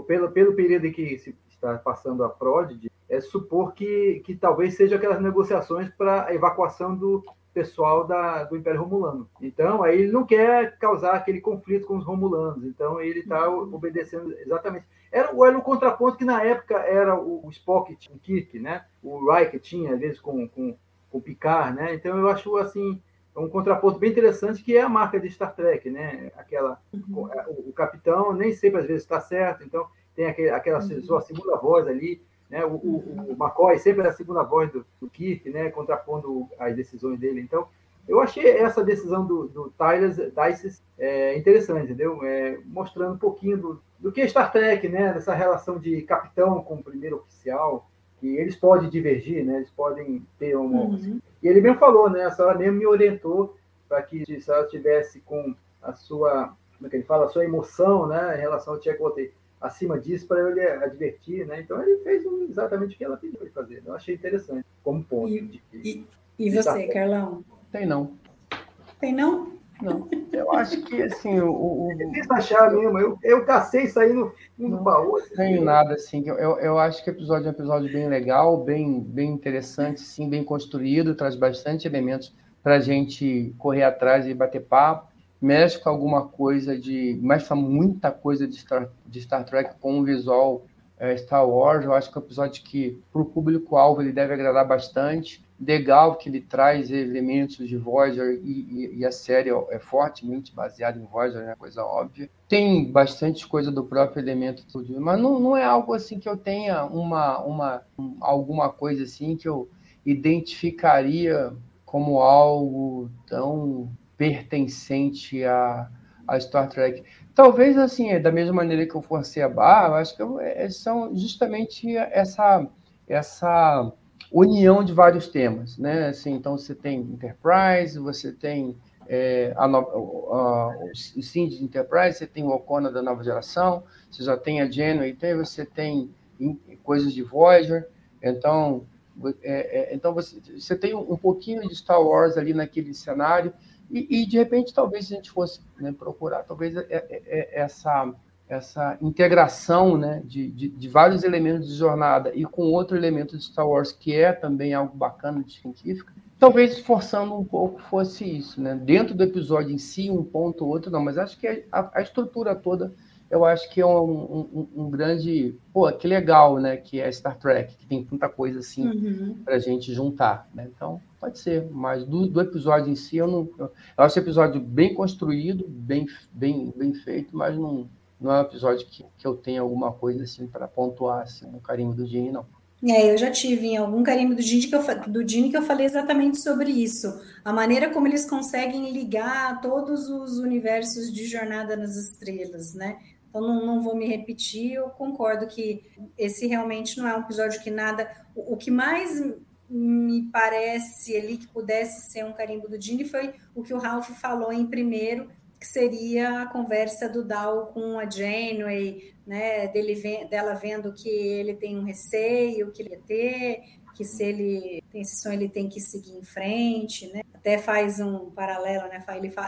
Pelo, pelo período em que se está passando a Prodigy, é supor que, que talvez sejam aquelas negociações para a evacuação do pessoal da, do Império Romulano. Então, aí ele não quer causar aquele conflito com os Romulanos. Então, ele está uhum. obedecendo exatamente. Era, era o contraponto que na época era o, o Spock tinha, o Kirk, né? O Riker tinha, às vezes, com, com, com o Picard, né? Então, eu acho, assim, um contraponto bem interessante que é a marca de Star Trek, né? Aquela, uhum. o, o, capitão nem sempre, às vezes, está certo. Então, tem aquele, aquela uhum. sua segunda voz ali, né? O, o, o McCoy sempre era a segunda voz do, do Kirk, né? contrapondo as decisões dele. Então, eu achei essa decisão do, do Tyler Dice é, interessante, entendeu? É, mostrando um pouquinho do, do que é Star Trek, né? Dessa relação de capitão com o primeiro oficial, que eles podem divergir, né? Eles podem ter uma... Uhum. E ele mesmo falou, né? A senhora mesmo me orientou para que se ela tivesse com a sua, como é que ele fala, a sua emoção, né? Em relação ao Tchekotay acima disso para ele advertir, né? Então ele fez exatamente o que ela pediu para fazer. Eu achei interessante como ponto. E, de, e, e você, tá... Carlão? Tem não. Tem não? Não. Eu acho que assim o. o... É difícil achar mesmo. Eu, eu cacei isso aí no fundo do baú. Não tem nada assim. Eu, eu acho que o episódio é um episódio bem legal, bem, bem interessante, sim, bem construído, traz bastante elementos para a gente correr atrás e bater papo mexe com alguma coisa de. mexe muita coisa de Star, de Star Trek com o visual é, Star Wars. Eu acho que é um episódio que, para o público-alvo, ele deve agradar bastante. Legal que ele traz elementos de Voyager e, e, e a série é fortemente baseada em Voyager, né? coisa óbvia. Tem bastante coisa do próprio elemento, mas não, não é algo assim que eu tenha uma, uma, alguma coisa assim que eu identificaria como algo tão pertencente a, a Star Trek. Talvez, assim, é da mesma maneira que eu forcei a barra, eu acho que é, são justamente essa, essa união de vários temas, né? Assim, então, você tem Enterprise, você tem é, a, o Sim de Enterprise, você tem o Ocona da nova geração, você já tem a Janeway, você tem coisas de Voyager, então, é, é, então você, você tem um, um pouquinho de Star Wars ali naquele cenário, e, e, de repente, talvez se a gente fosse né, procurar, talvez é, é, é, essa, essa integração né, de, de, de, vários elementos de jornada e com outro elemento de Star Wars, que é também algo bacana de científica, talvez forçando um pouco fosse isso. Né? Dentro do episódio em si, um ponto ou outro, não, mas acho que a, a estrutura toda eu acho que é um, um, um, grande. Pô, que legal, né? Que é Star Trek, que tem tanta coisa assim uhum. para a gente juntar. Né? Então, pode ser. Mas do, do, episódio em si, eu não. Eu acho o episódio bem construído, bem, bem, bem feito, mas não, não é um episódio que, que eu tenha alguma coisa assim para pontuar assim, no carinho do Gene, não. É, eu já tive em algum carimbo do Gene, que eu, do Gene que eu falei exatamente sobre isso. A maneira como eles conseguem ligar todos os universos de Jornada nas Estrelas, né? Então, não, não vou me repetir, eu concordo que esse realmente não é um episódio que nada. O, o que mais me parece ali que pudesse ser um carimbo do Dini foi o que o Ralph falou em primeiro, que seria a conversa do Dal com a Janeway, né, dele, dela vendo que ele tem um receio, que ele quer ter, que se ele tem esse sonho, ele tem que seguir em frente, né? Até faz um paralelo, né?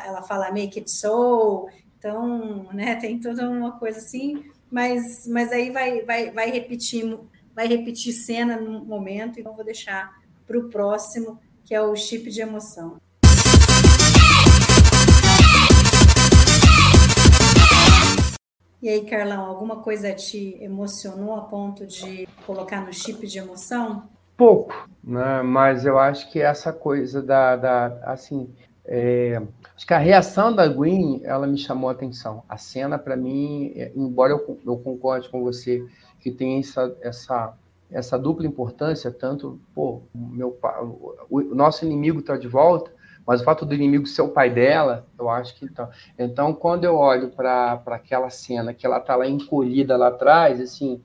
Ela fala make it so, então, né, (laughs) tem toda uma coisa assim, mas, mas aí vai, vai, vai repetir, vai repetir cena no momento, então vou deixar para o próximo, que é o chip de emoção. E aí, Carlão, alguma coisa te emocionou a ponto de colocar no chip de emoção? Pouco, né? mas eu acho que essa coisa da, da assim, é, acho que a reação da Gwen, ela me chamou a atenção. A cena, para mim, é, embora eu, eu, concorde com você que tem essa, essa, essa dupla importância, tanto, pô, meu, o, o nosso inimigo está de volta, mas o fato do inimigo ser o pai dela, eu acho que então. Então, quando eu olho para aquela cena que ela está lá encolhida lá atrás, assim,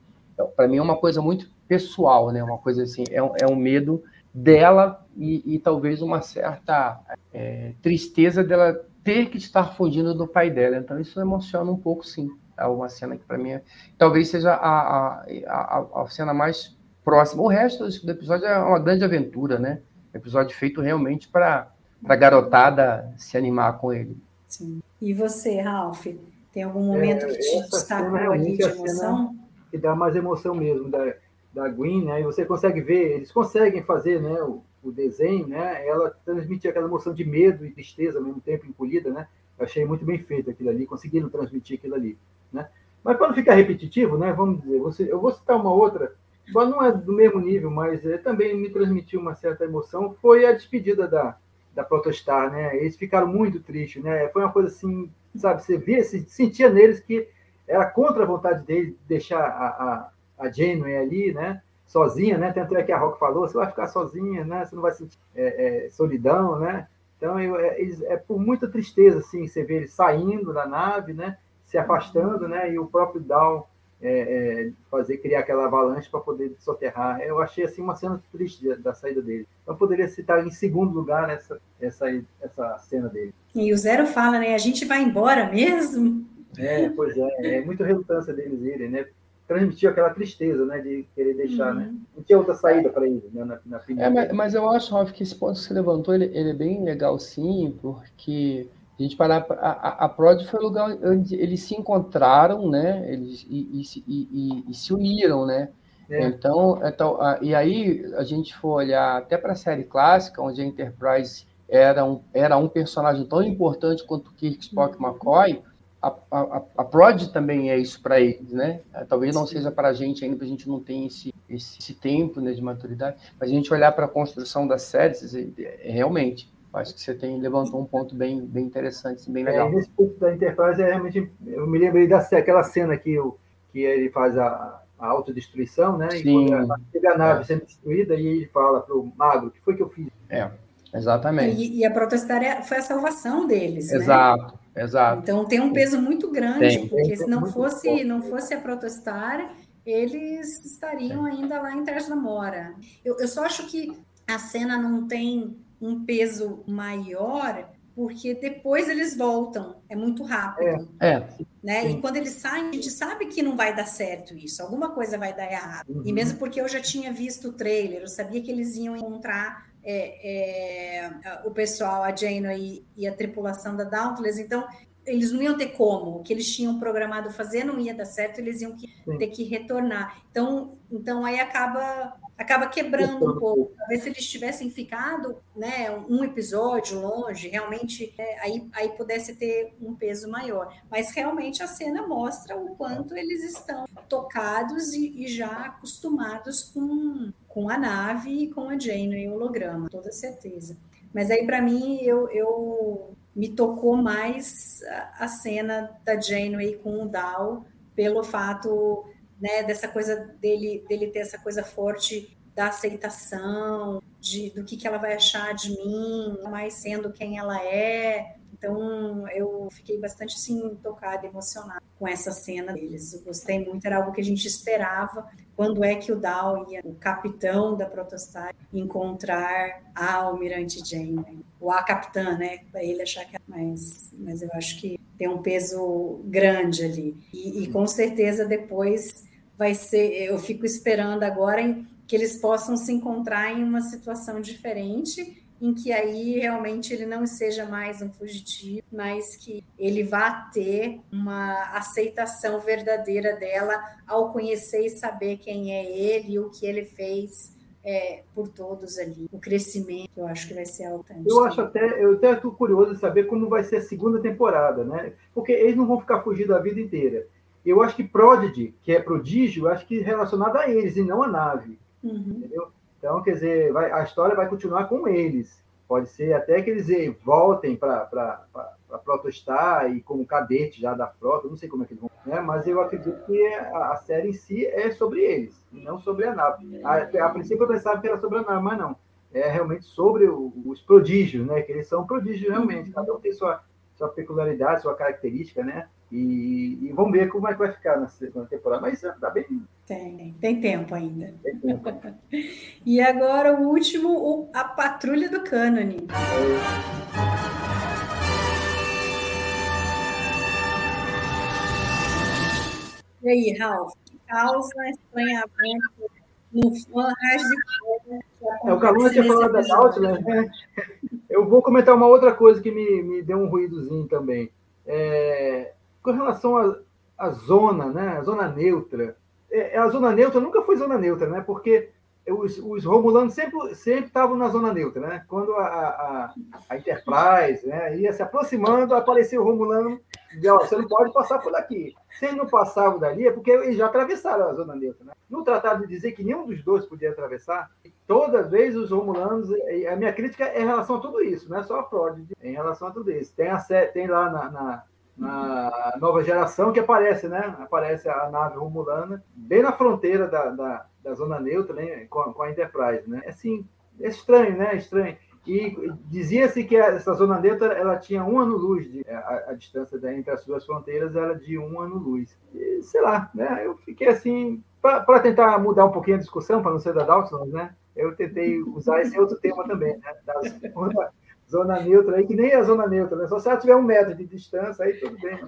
para mim é uma coisa muito pessoal, né? Uma coisa assim, é, é um medo dela e, e talvez uma certa é, tristeza dela ter que estar fugindo do pai dela. Então isso emociona um pouco, sim. É uma cena que para mim é, talvez seja a, a, a, a, cena mais próxima. O resto do episódio é uma grande aventura, né? Episódio feito realmente para a garotada se animar com ele. Sim. E você, Ralph? Tem algum momento é, que te destacou ali de emoção? Que dá mais emoção mesmo. Da da Gwen, né? E você consegue ver, eles conseguem fazer, né? O, o desenho, né? Ela transmite aquela emoção de medo e tristeza ao mesmo tempo encolhida, né? Eu achei muito bem feito aquilo ali, conseguiram transmitir aquilo ali, né? Mas quando fica repetitivo, né? Vamos dizer, você, eu vou citar uma outra, não é do mesmo nível, mas é, também me transmitiu uma certa emoção. Foi a despedida da da Protostar, né? Eles ficaram muito tristes, né? Foi uma coisa assim, sabe? Você via, se sentia neles que era contra a vontade deles deixar a, a a Janeway ali, né? Sozinha, né? Tanto é que a Rock falou, você vai ficar sozinha, né? Você não vai sentir é, é, solidão, né? Então, eu, é, é, por muita tristeza, assim, você vê ele saindo da nave, né? Se afastando, né? E o próprio Down é, é, fazer criar aquela avalanche para poder soterrar. Eu achei assim uma cena triste da, da, saída dele. Então poderia citar em segundo lugar essa, essa, essa cena dele. E o Zero fala, né? A gente vai embora mesmo? É, pois é, é muita relutância deles irem, né? transmitiu aquela tristeza, né, de querer deixar, né? uhum. né? Não tinha outra saída para ele, né, na, na primeira. É, mas, mas, eu acho, Ralf, que esse ponto que você levantou, ele, ele é bem legal, sim, porque a gente parar, a, a, Prod foi o lugar onde eles se encontraram, né, eles e, e, e, e se uniram, né? É. Então, então a, e aí a gente for olhar até para a série clássica, onde a Enterprise era um, era um personagem tão importante quanto Kirk, Spock e McCoy, a, a, a Prod também é isso para eles, né? É, talvez não seja para a gente ainda, porque a gente não tem esse, esse, esse tempo né, de maturidade, mas a gente olhar para a construção das séries, é, realmente, acho que você tem levantou um ponto bem, bem interessante, bem legal. É, nesse ponto da Enterprise, é realmente, eu me lembrei daquela cena que, o, que ele faz a, a autodestruição, né? Sim. E a, a nave é. sendo destruída, e ele fala para o Magro, o que foi que eu fiz? É, exatamente. E, e a protestar foi a salvação deles, Exato. Né? Exato. Então tem um peso muito grande, Tem. porque se não fosse, não fosse a protestar, eles estariam ainda lá em Terra da Mora. Eu, eu só acho que a cena não tem um peso maior, porque depois eles voltam, é muito rápido. É, Né? Sim. E quando eles saem, a gente sabe que não vai dar certo isso, alguma coisa vai dar errado. Uhum. E mesmo porque eu já tinha visto o trailer, eu sabia que eles iam encontrar é, é, o pessoal, a Janeway e a tripulação da Dauntless, então eles não iam ter como, o que eles tinham programado fazer não ia dar certo, eles iam que- ter que retornar. Então, então aí acaba acaba quebrando um pouco. Talvez se eles tivessem ficado, né, um episódio longe, realmente, é, aí, aí pudesse ter um peso maior. Mas realmente a cena mostra o quanto eles estão tocados e, e já acostumados com, com a nave e com a Janeway holograma, toda certeza. Mas aí para mim eu, eu me tocou mais a, a cena da Janeway com o Dal pelo fato né, dessa coisa dele, dele ter essa coisa forte da aceitação, de, do que, que ela vai achar de mim, mais sendo quem ela é. Então eu fiquei bastante assim, tocada, emocionada com essa cena deles. Eu gostei muito, era algo que a gente esperava. Quando é que o Dal ia, o capitão da Protostar, encontrar a Almirante Jane? Ou a capitã, né? Para ele achar que. Mas, mas eu acho que tem um peso grande ali. E, e com certeza depois vai ser. Eu fico esperando agora em que eles possam se encontrar em uma situação diferente, em que aí realmente ele não seja mais um fugitivo, mas que ele vá ter uma aceitação verdadeira dela ao conhecer e saber quem é ele e o que ele fez é, por todos ali. O crescimento, eu acho que vai ser algo Eu acho até, eu até estou curioso de saber como vai ser a segunda temporada, né? Porque eles não vão ficar fugindo a vida inteira. Eu acho que Prodigy, que é prodígio, acho que relacionado a eles e não a nave. Uhum. Entendeu? Então, quer dizer, vai, a história vai continuar com eles. Pode ser até que eles voltem para protestar e como cadete já da frota, não sei como é que eles vão, né? mas eu acredito que a, a série em si é sobre eles, não sobre a nave. A, a princípio eu pensava que era sobre a nave, mas não. É realmente sobre o, os prodígios, né? Que eles são prodígios realmente. Cada um tem sua, sua peculiaridade, sua característica, né? E, e vamos ver como é que vai ficar na segunda temporada. Mas tá bem. Tem, tem tempo ainda. Tem tempo. (laughs) E agora o último, o- a Patrulha do Cânone. E aí, Ralph, que causa estranhamento no fã que É, o Caluma tinha falado da? Nautilus, né? (laughs) Eu vou comentar uma outra coisa que me, me deu um ruídozinho também. É, com relação à zona, né? A zona neutra. É, a zona neutra nunca foi zona neutra, né? Porque os, os romulanos sempre sempre estavam na zona neutra, né? Quando a, a, a Enterprise né, ia se aproximando, apareceu o romulano e ó, você não pode passar por aqui. Se eles não passavam dali, é porque eles já atravessaram a zona neutra. Né? No tratado de dizer que nenhum dos dois podia atravessar, toda vez os romulanos, a minha crítica é em relação a tudo isso, não é só a é em relação a tudo isso. Tem, a, tem lá na, na, na nova geração que aparece, né? Aparece a nave romulana bem na fronteira da, da, da zona neutra, né? Com, com a Enterprise, né? Assim, é estranho, né? É estranho. E dizia-se que essa zona neutra ela tinha um ano luz de a, a distância entre as duas fronteiras era de um ano luz. E, sei lá, né? Eu fiquei assim para tentar mudar um pouquinho a discussão para não ser da Dawson, né? Eu tentei usar esse outro tema também, né? (laughs) Da zona, neutra aí que nem é a zona neutra, né? Só se ela tiver um metro de distância aí tudo bem.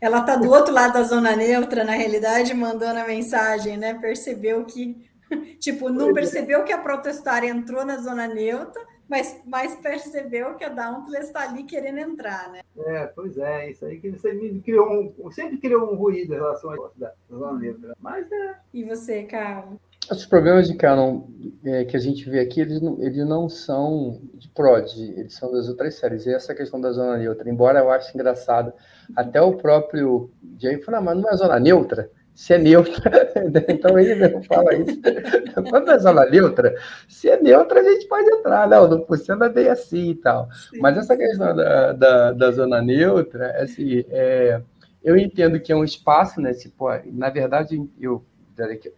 Ela está do outro lado da zona neutra, na realidade, mandando a mensagem, né? Percebeu que, (laughs) tipo, não percebeu que a protestar entrou na zona neutra, mas, mas percebeu que a Dauntless está ali querendo entrar, né? É, pois é, isso aí que me criou um, sempre criou um ruído em relação à zona neutra. Mas é, E você, Carlos? Os problemas de canon é, que a gente vê aqui, eles não, eles não são de prod, eles são das outras séries. E essa questão da zona neutra, embora eu ache engraçado, até o próprio Jay fala, ah, mas não é zona neutra? Se é neutra, (laughs) então ele mesmo fala isso. (laughs) Quando é zona neutra, se é neutra, a gente pode entrar. Não, não funciona bem assim e tal. Mas essa questão da, da, da zona neutra, assim, é, eu entendo que é um espaço, né? Tipo, na verdade, eu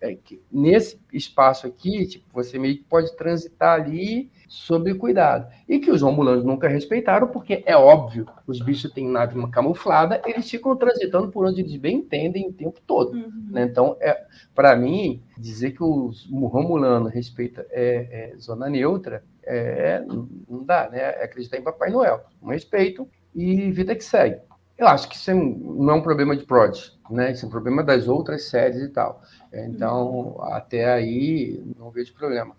é que nesse espaço aqui, tipo, você meio que pode transitar ali sob cuidado. E que os romulanos nunca respeitaram, porque é óbvio, os bichos têm nave camuflada, eles ficam transitando por onde eles bem entendem o tempo todo. Uhum. Né? Então, é, para mim, dizer que o romulano respeita é, é, zona neutra, é, não dá, né? É acreditar em Papai Noel. Um respeito e vida que segue. Eu acho que isso é não é um problema de Prod, né? Isso é um problema das outras séries e tal. Então, até aí, não vejo problema.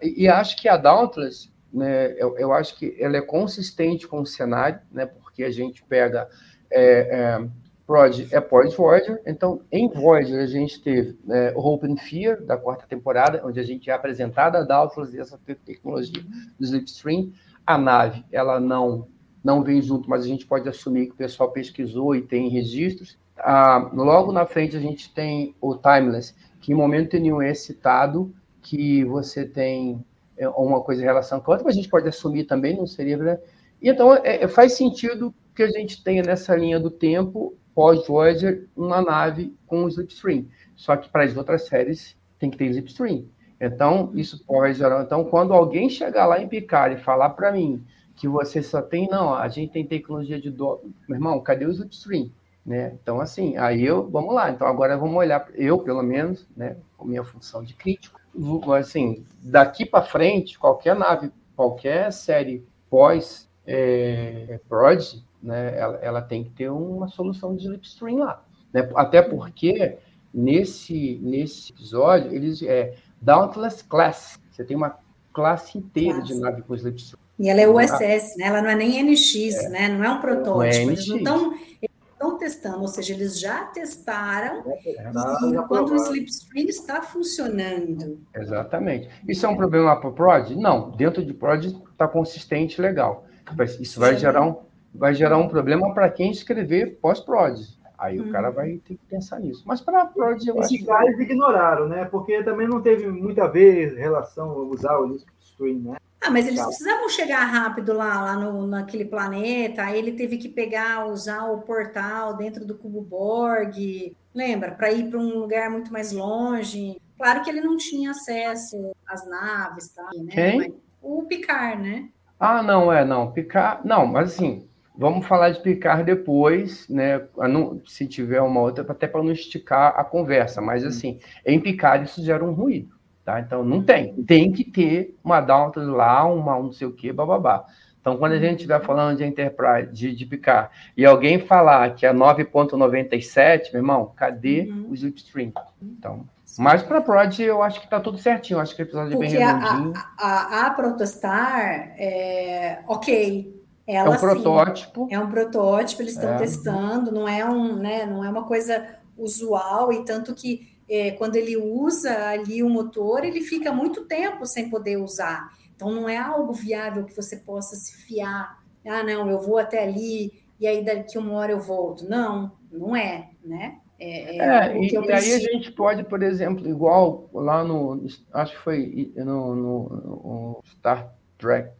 E acho que a Dauntless, né, eu, eu acho que ela é consistente com o cenário, né? Porque a gente pega é, é, Prod é pós Voyager, então em Voyager a gente teve é, Hope and Fear, da quarta temporada, onde a gente é apresentada a Dauntless e essa tecnologia do Slipstream. A nave, ela não não vem junto, mas a gente pode assumir que o pessoal pesquisou e tem registros. Ah, logo na frente a gente tem o Timeless, que em momento nenhum é citado que você tem é, uma coisa em relação com a outra, mas a gente pode assumir também, não seria. Né? Então é, é, faz sentido que a gente tenha nessa linha do tempo, pós-Voyager, uma nave com o Slipstream. Só que para as outras séries tem que ter Slipstream. Então, isso pode gerar. Então, quando alguém chegar lá em Picard e falar para mim que você só tem, não, a gente tem tecnologia de do... Meu irmão, cadê os upstream? Né? Então, assim, aí eu, vamos lá, então agora vamos olhar, eu pelo menos, né, com minha função de crítico, assim, daqui para frente, qualquer nave, qualquer série pós é, Prod, né, ela, ela, tem que ter uma solução de slipstream lá, né? até porque nesse, nesse episódio, eles é Dauntless Class, você tem uma classe inteira de nave com slipstream. E ela é USS, né? Ela não é nem NX, é. né? Não é um protótipo. Eles não estão testando, ou seja, eles já testaram é, quando o slipstream está funcionando. Exatamente. Isso é um problema para o Prod? Não, dentro de Prod está consistente, legal. Isso vai gerar um, vai gerar um problema para quem escrever pós-Prod. Aí hum. o cara vai ter que pensar nisso. Mas para a Prod, eu Esses caras que... ignoraram, né? Porque também não teve muita vez relação a usar o slipstream, né? Ah, mas eles precisavam chegar rápido lá, lá no, naquele planeta, aí ele teve que pegar, usar o portal dentro do cubo Borg, lembra? Para ir para um lugar muito mais longe. Claro que ele não tinha acesso às naves, tá? Né? Quem? o Picard, né? Ah, não, é, não. Picard. Não, mas assim, vamos falar de Picard depois, né? Se tiver uma outra, até para não esticar a conversa, mas uhum. assim, em Picard isso gera um ruído. Tá? Então, não tem. Tem que ter uma Downton lá, uma um não sei o quê, bababá. Então, quando a gente estiver falando de Enterprise, de, de Picard, e alguém falar que é 9.97, meu irmão, cadê uhum. os Slipstream? Então, mas para Prod, eu acho que está tudo certinho. Acho que o episódio é bem redondinho. A, a, a Protostar, é, ok, ela, é um protótipo. é um protótipo, eles estão é. testando, não é um, né, não é uma coisa usual e tanto que é, quando ele usa ali o motor, ele fica muito tempo sem poder usar. Então, não é algo viável que você possa se fiar. Ah, não, eu vou até ali e aí daqui uma hora eu volto. Não, não é, né? É, é, é e, e aí a gente pode, por exemplo, igual lá no, acho que foi no, no, no Star Trek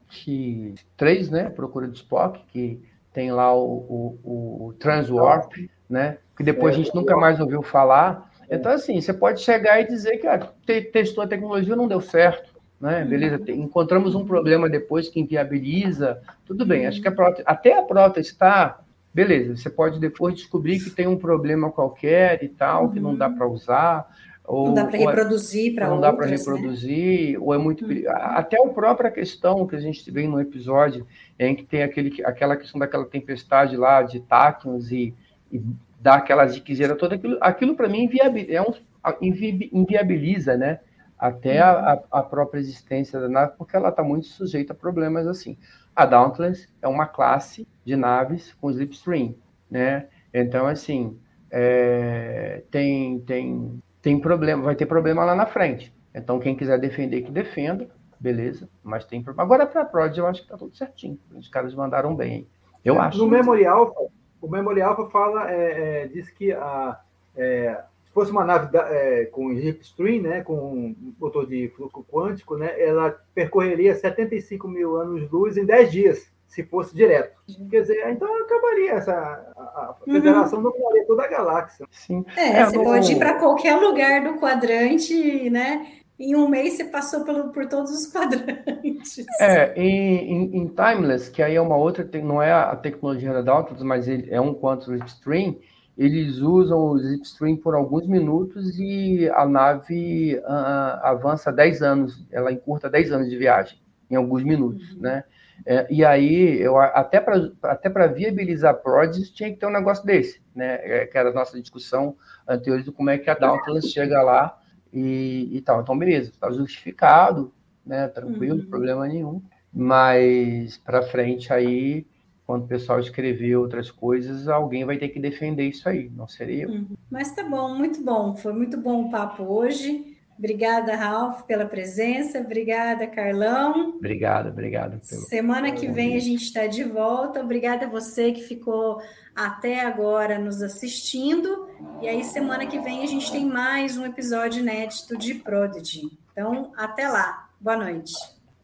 3, né? Procura de Spock, que tem lá o, o, o Transwarp, né? Que depois a gente nunca mais ouviu falar. Então, assim, você pode chegar e dizer que ah, testou a tecnologia não deu certo, né? Uhum. Beleza, encontramos um problema depois que inviabiliza, tudo bem, acho que a prótese, até a prótese está, beleza, você pode depois descobrir que tem um problema qualquer e tal, que não dá uhum. para usar, ou, não dá para é reproduzir para Não dá para né? reproduzir, né? ou é muito. Uhum. Até a própria questão que a gente vê no episódio, em que tem aquele, aquela questão daquela tempestade lá de táquions e, e dá aquela ziquezeira toda, aquilo, aquilo para mim é um, inviabiliza, né? Até a, a, própria existência da nave, porque ela está muito sujeita a problemas assim. A Dauntless é uma classe de naves com slipstream, né? Então, assim, é, tem, tem, tem problema, vai ter problema lá na frente. Então, quem quiser defender, que defenda, beleza, mas tem problema. Agora, para a Prod, eu acho que está tudo certinho. Os caras mandaram bem. Eu é, acho. No memorial, o Memorial Alpha fala, é, é, diz que a, é, se fosse uma nave da, é, com Stream, né, com motor de fluxo quântico, né, ela percorreria 75 mil anos-luz em 10 dias. se fosse direto. Quer dizer, então acabaria essa. A, a federação uhum. dominaria toda a galáxia. Sim. É, é você pode ir para qualquer lugar do quadrante, né? Em um mês você passou pelo, por todos os quadrantes. É, em, em, Timeless, que aí é uma outra, não é a tecnologia da Nautilus, mas ele é um Quantum Stream, eles usam o Zipstream por alguns minutos e a nave uh, avança 10 anos, ela encurta 10 anos de viagem, em alguns minutos, uhum. né? É, e aí, eu, até para até viabilizar Prodigy, tinha que ter um negócio desse, né? É, que era a nossa discussão anterior de como é que a Dauntless chega lá e, e tal. Então, beleza, está justificado, né? Tranquilo, uhum. problema nenhum. Mas para frente aí, quando o pessoal escrever outras coisas, alguém vai ter que defender isso aí, não seria eu. Uhum. Mas tá bom, muito bom. Foi muito bom o papo hoje. Obrigada, Ralph, pela presença. Obrigada, Carlão. Obrigado, obrigado. Pelo... Semana que vem a gente está de volta. Obrigada a você que ficou até agora nos assistindo. E aí, semana que vem, a gente tem mais um episódio inédito de Prodigy. Então, até lá. Boa noite.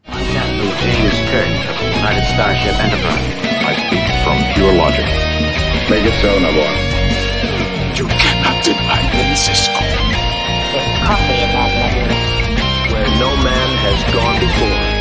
James Kirk United Starship Enterprise. I speak from pure logic. Make it so, You cannot deny Cisco coffee in that. Where no man has gone before.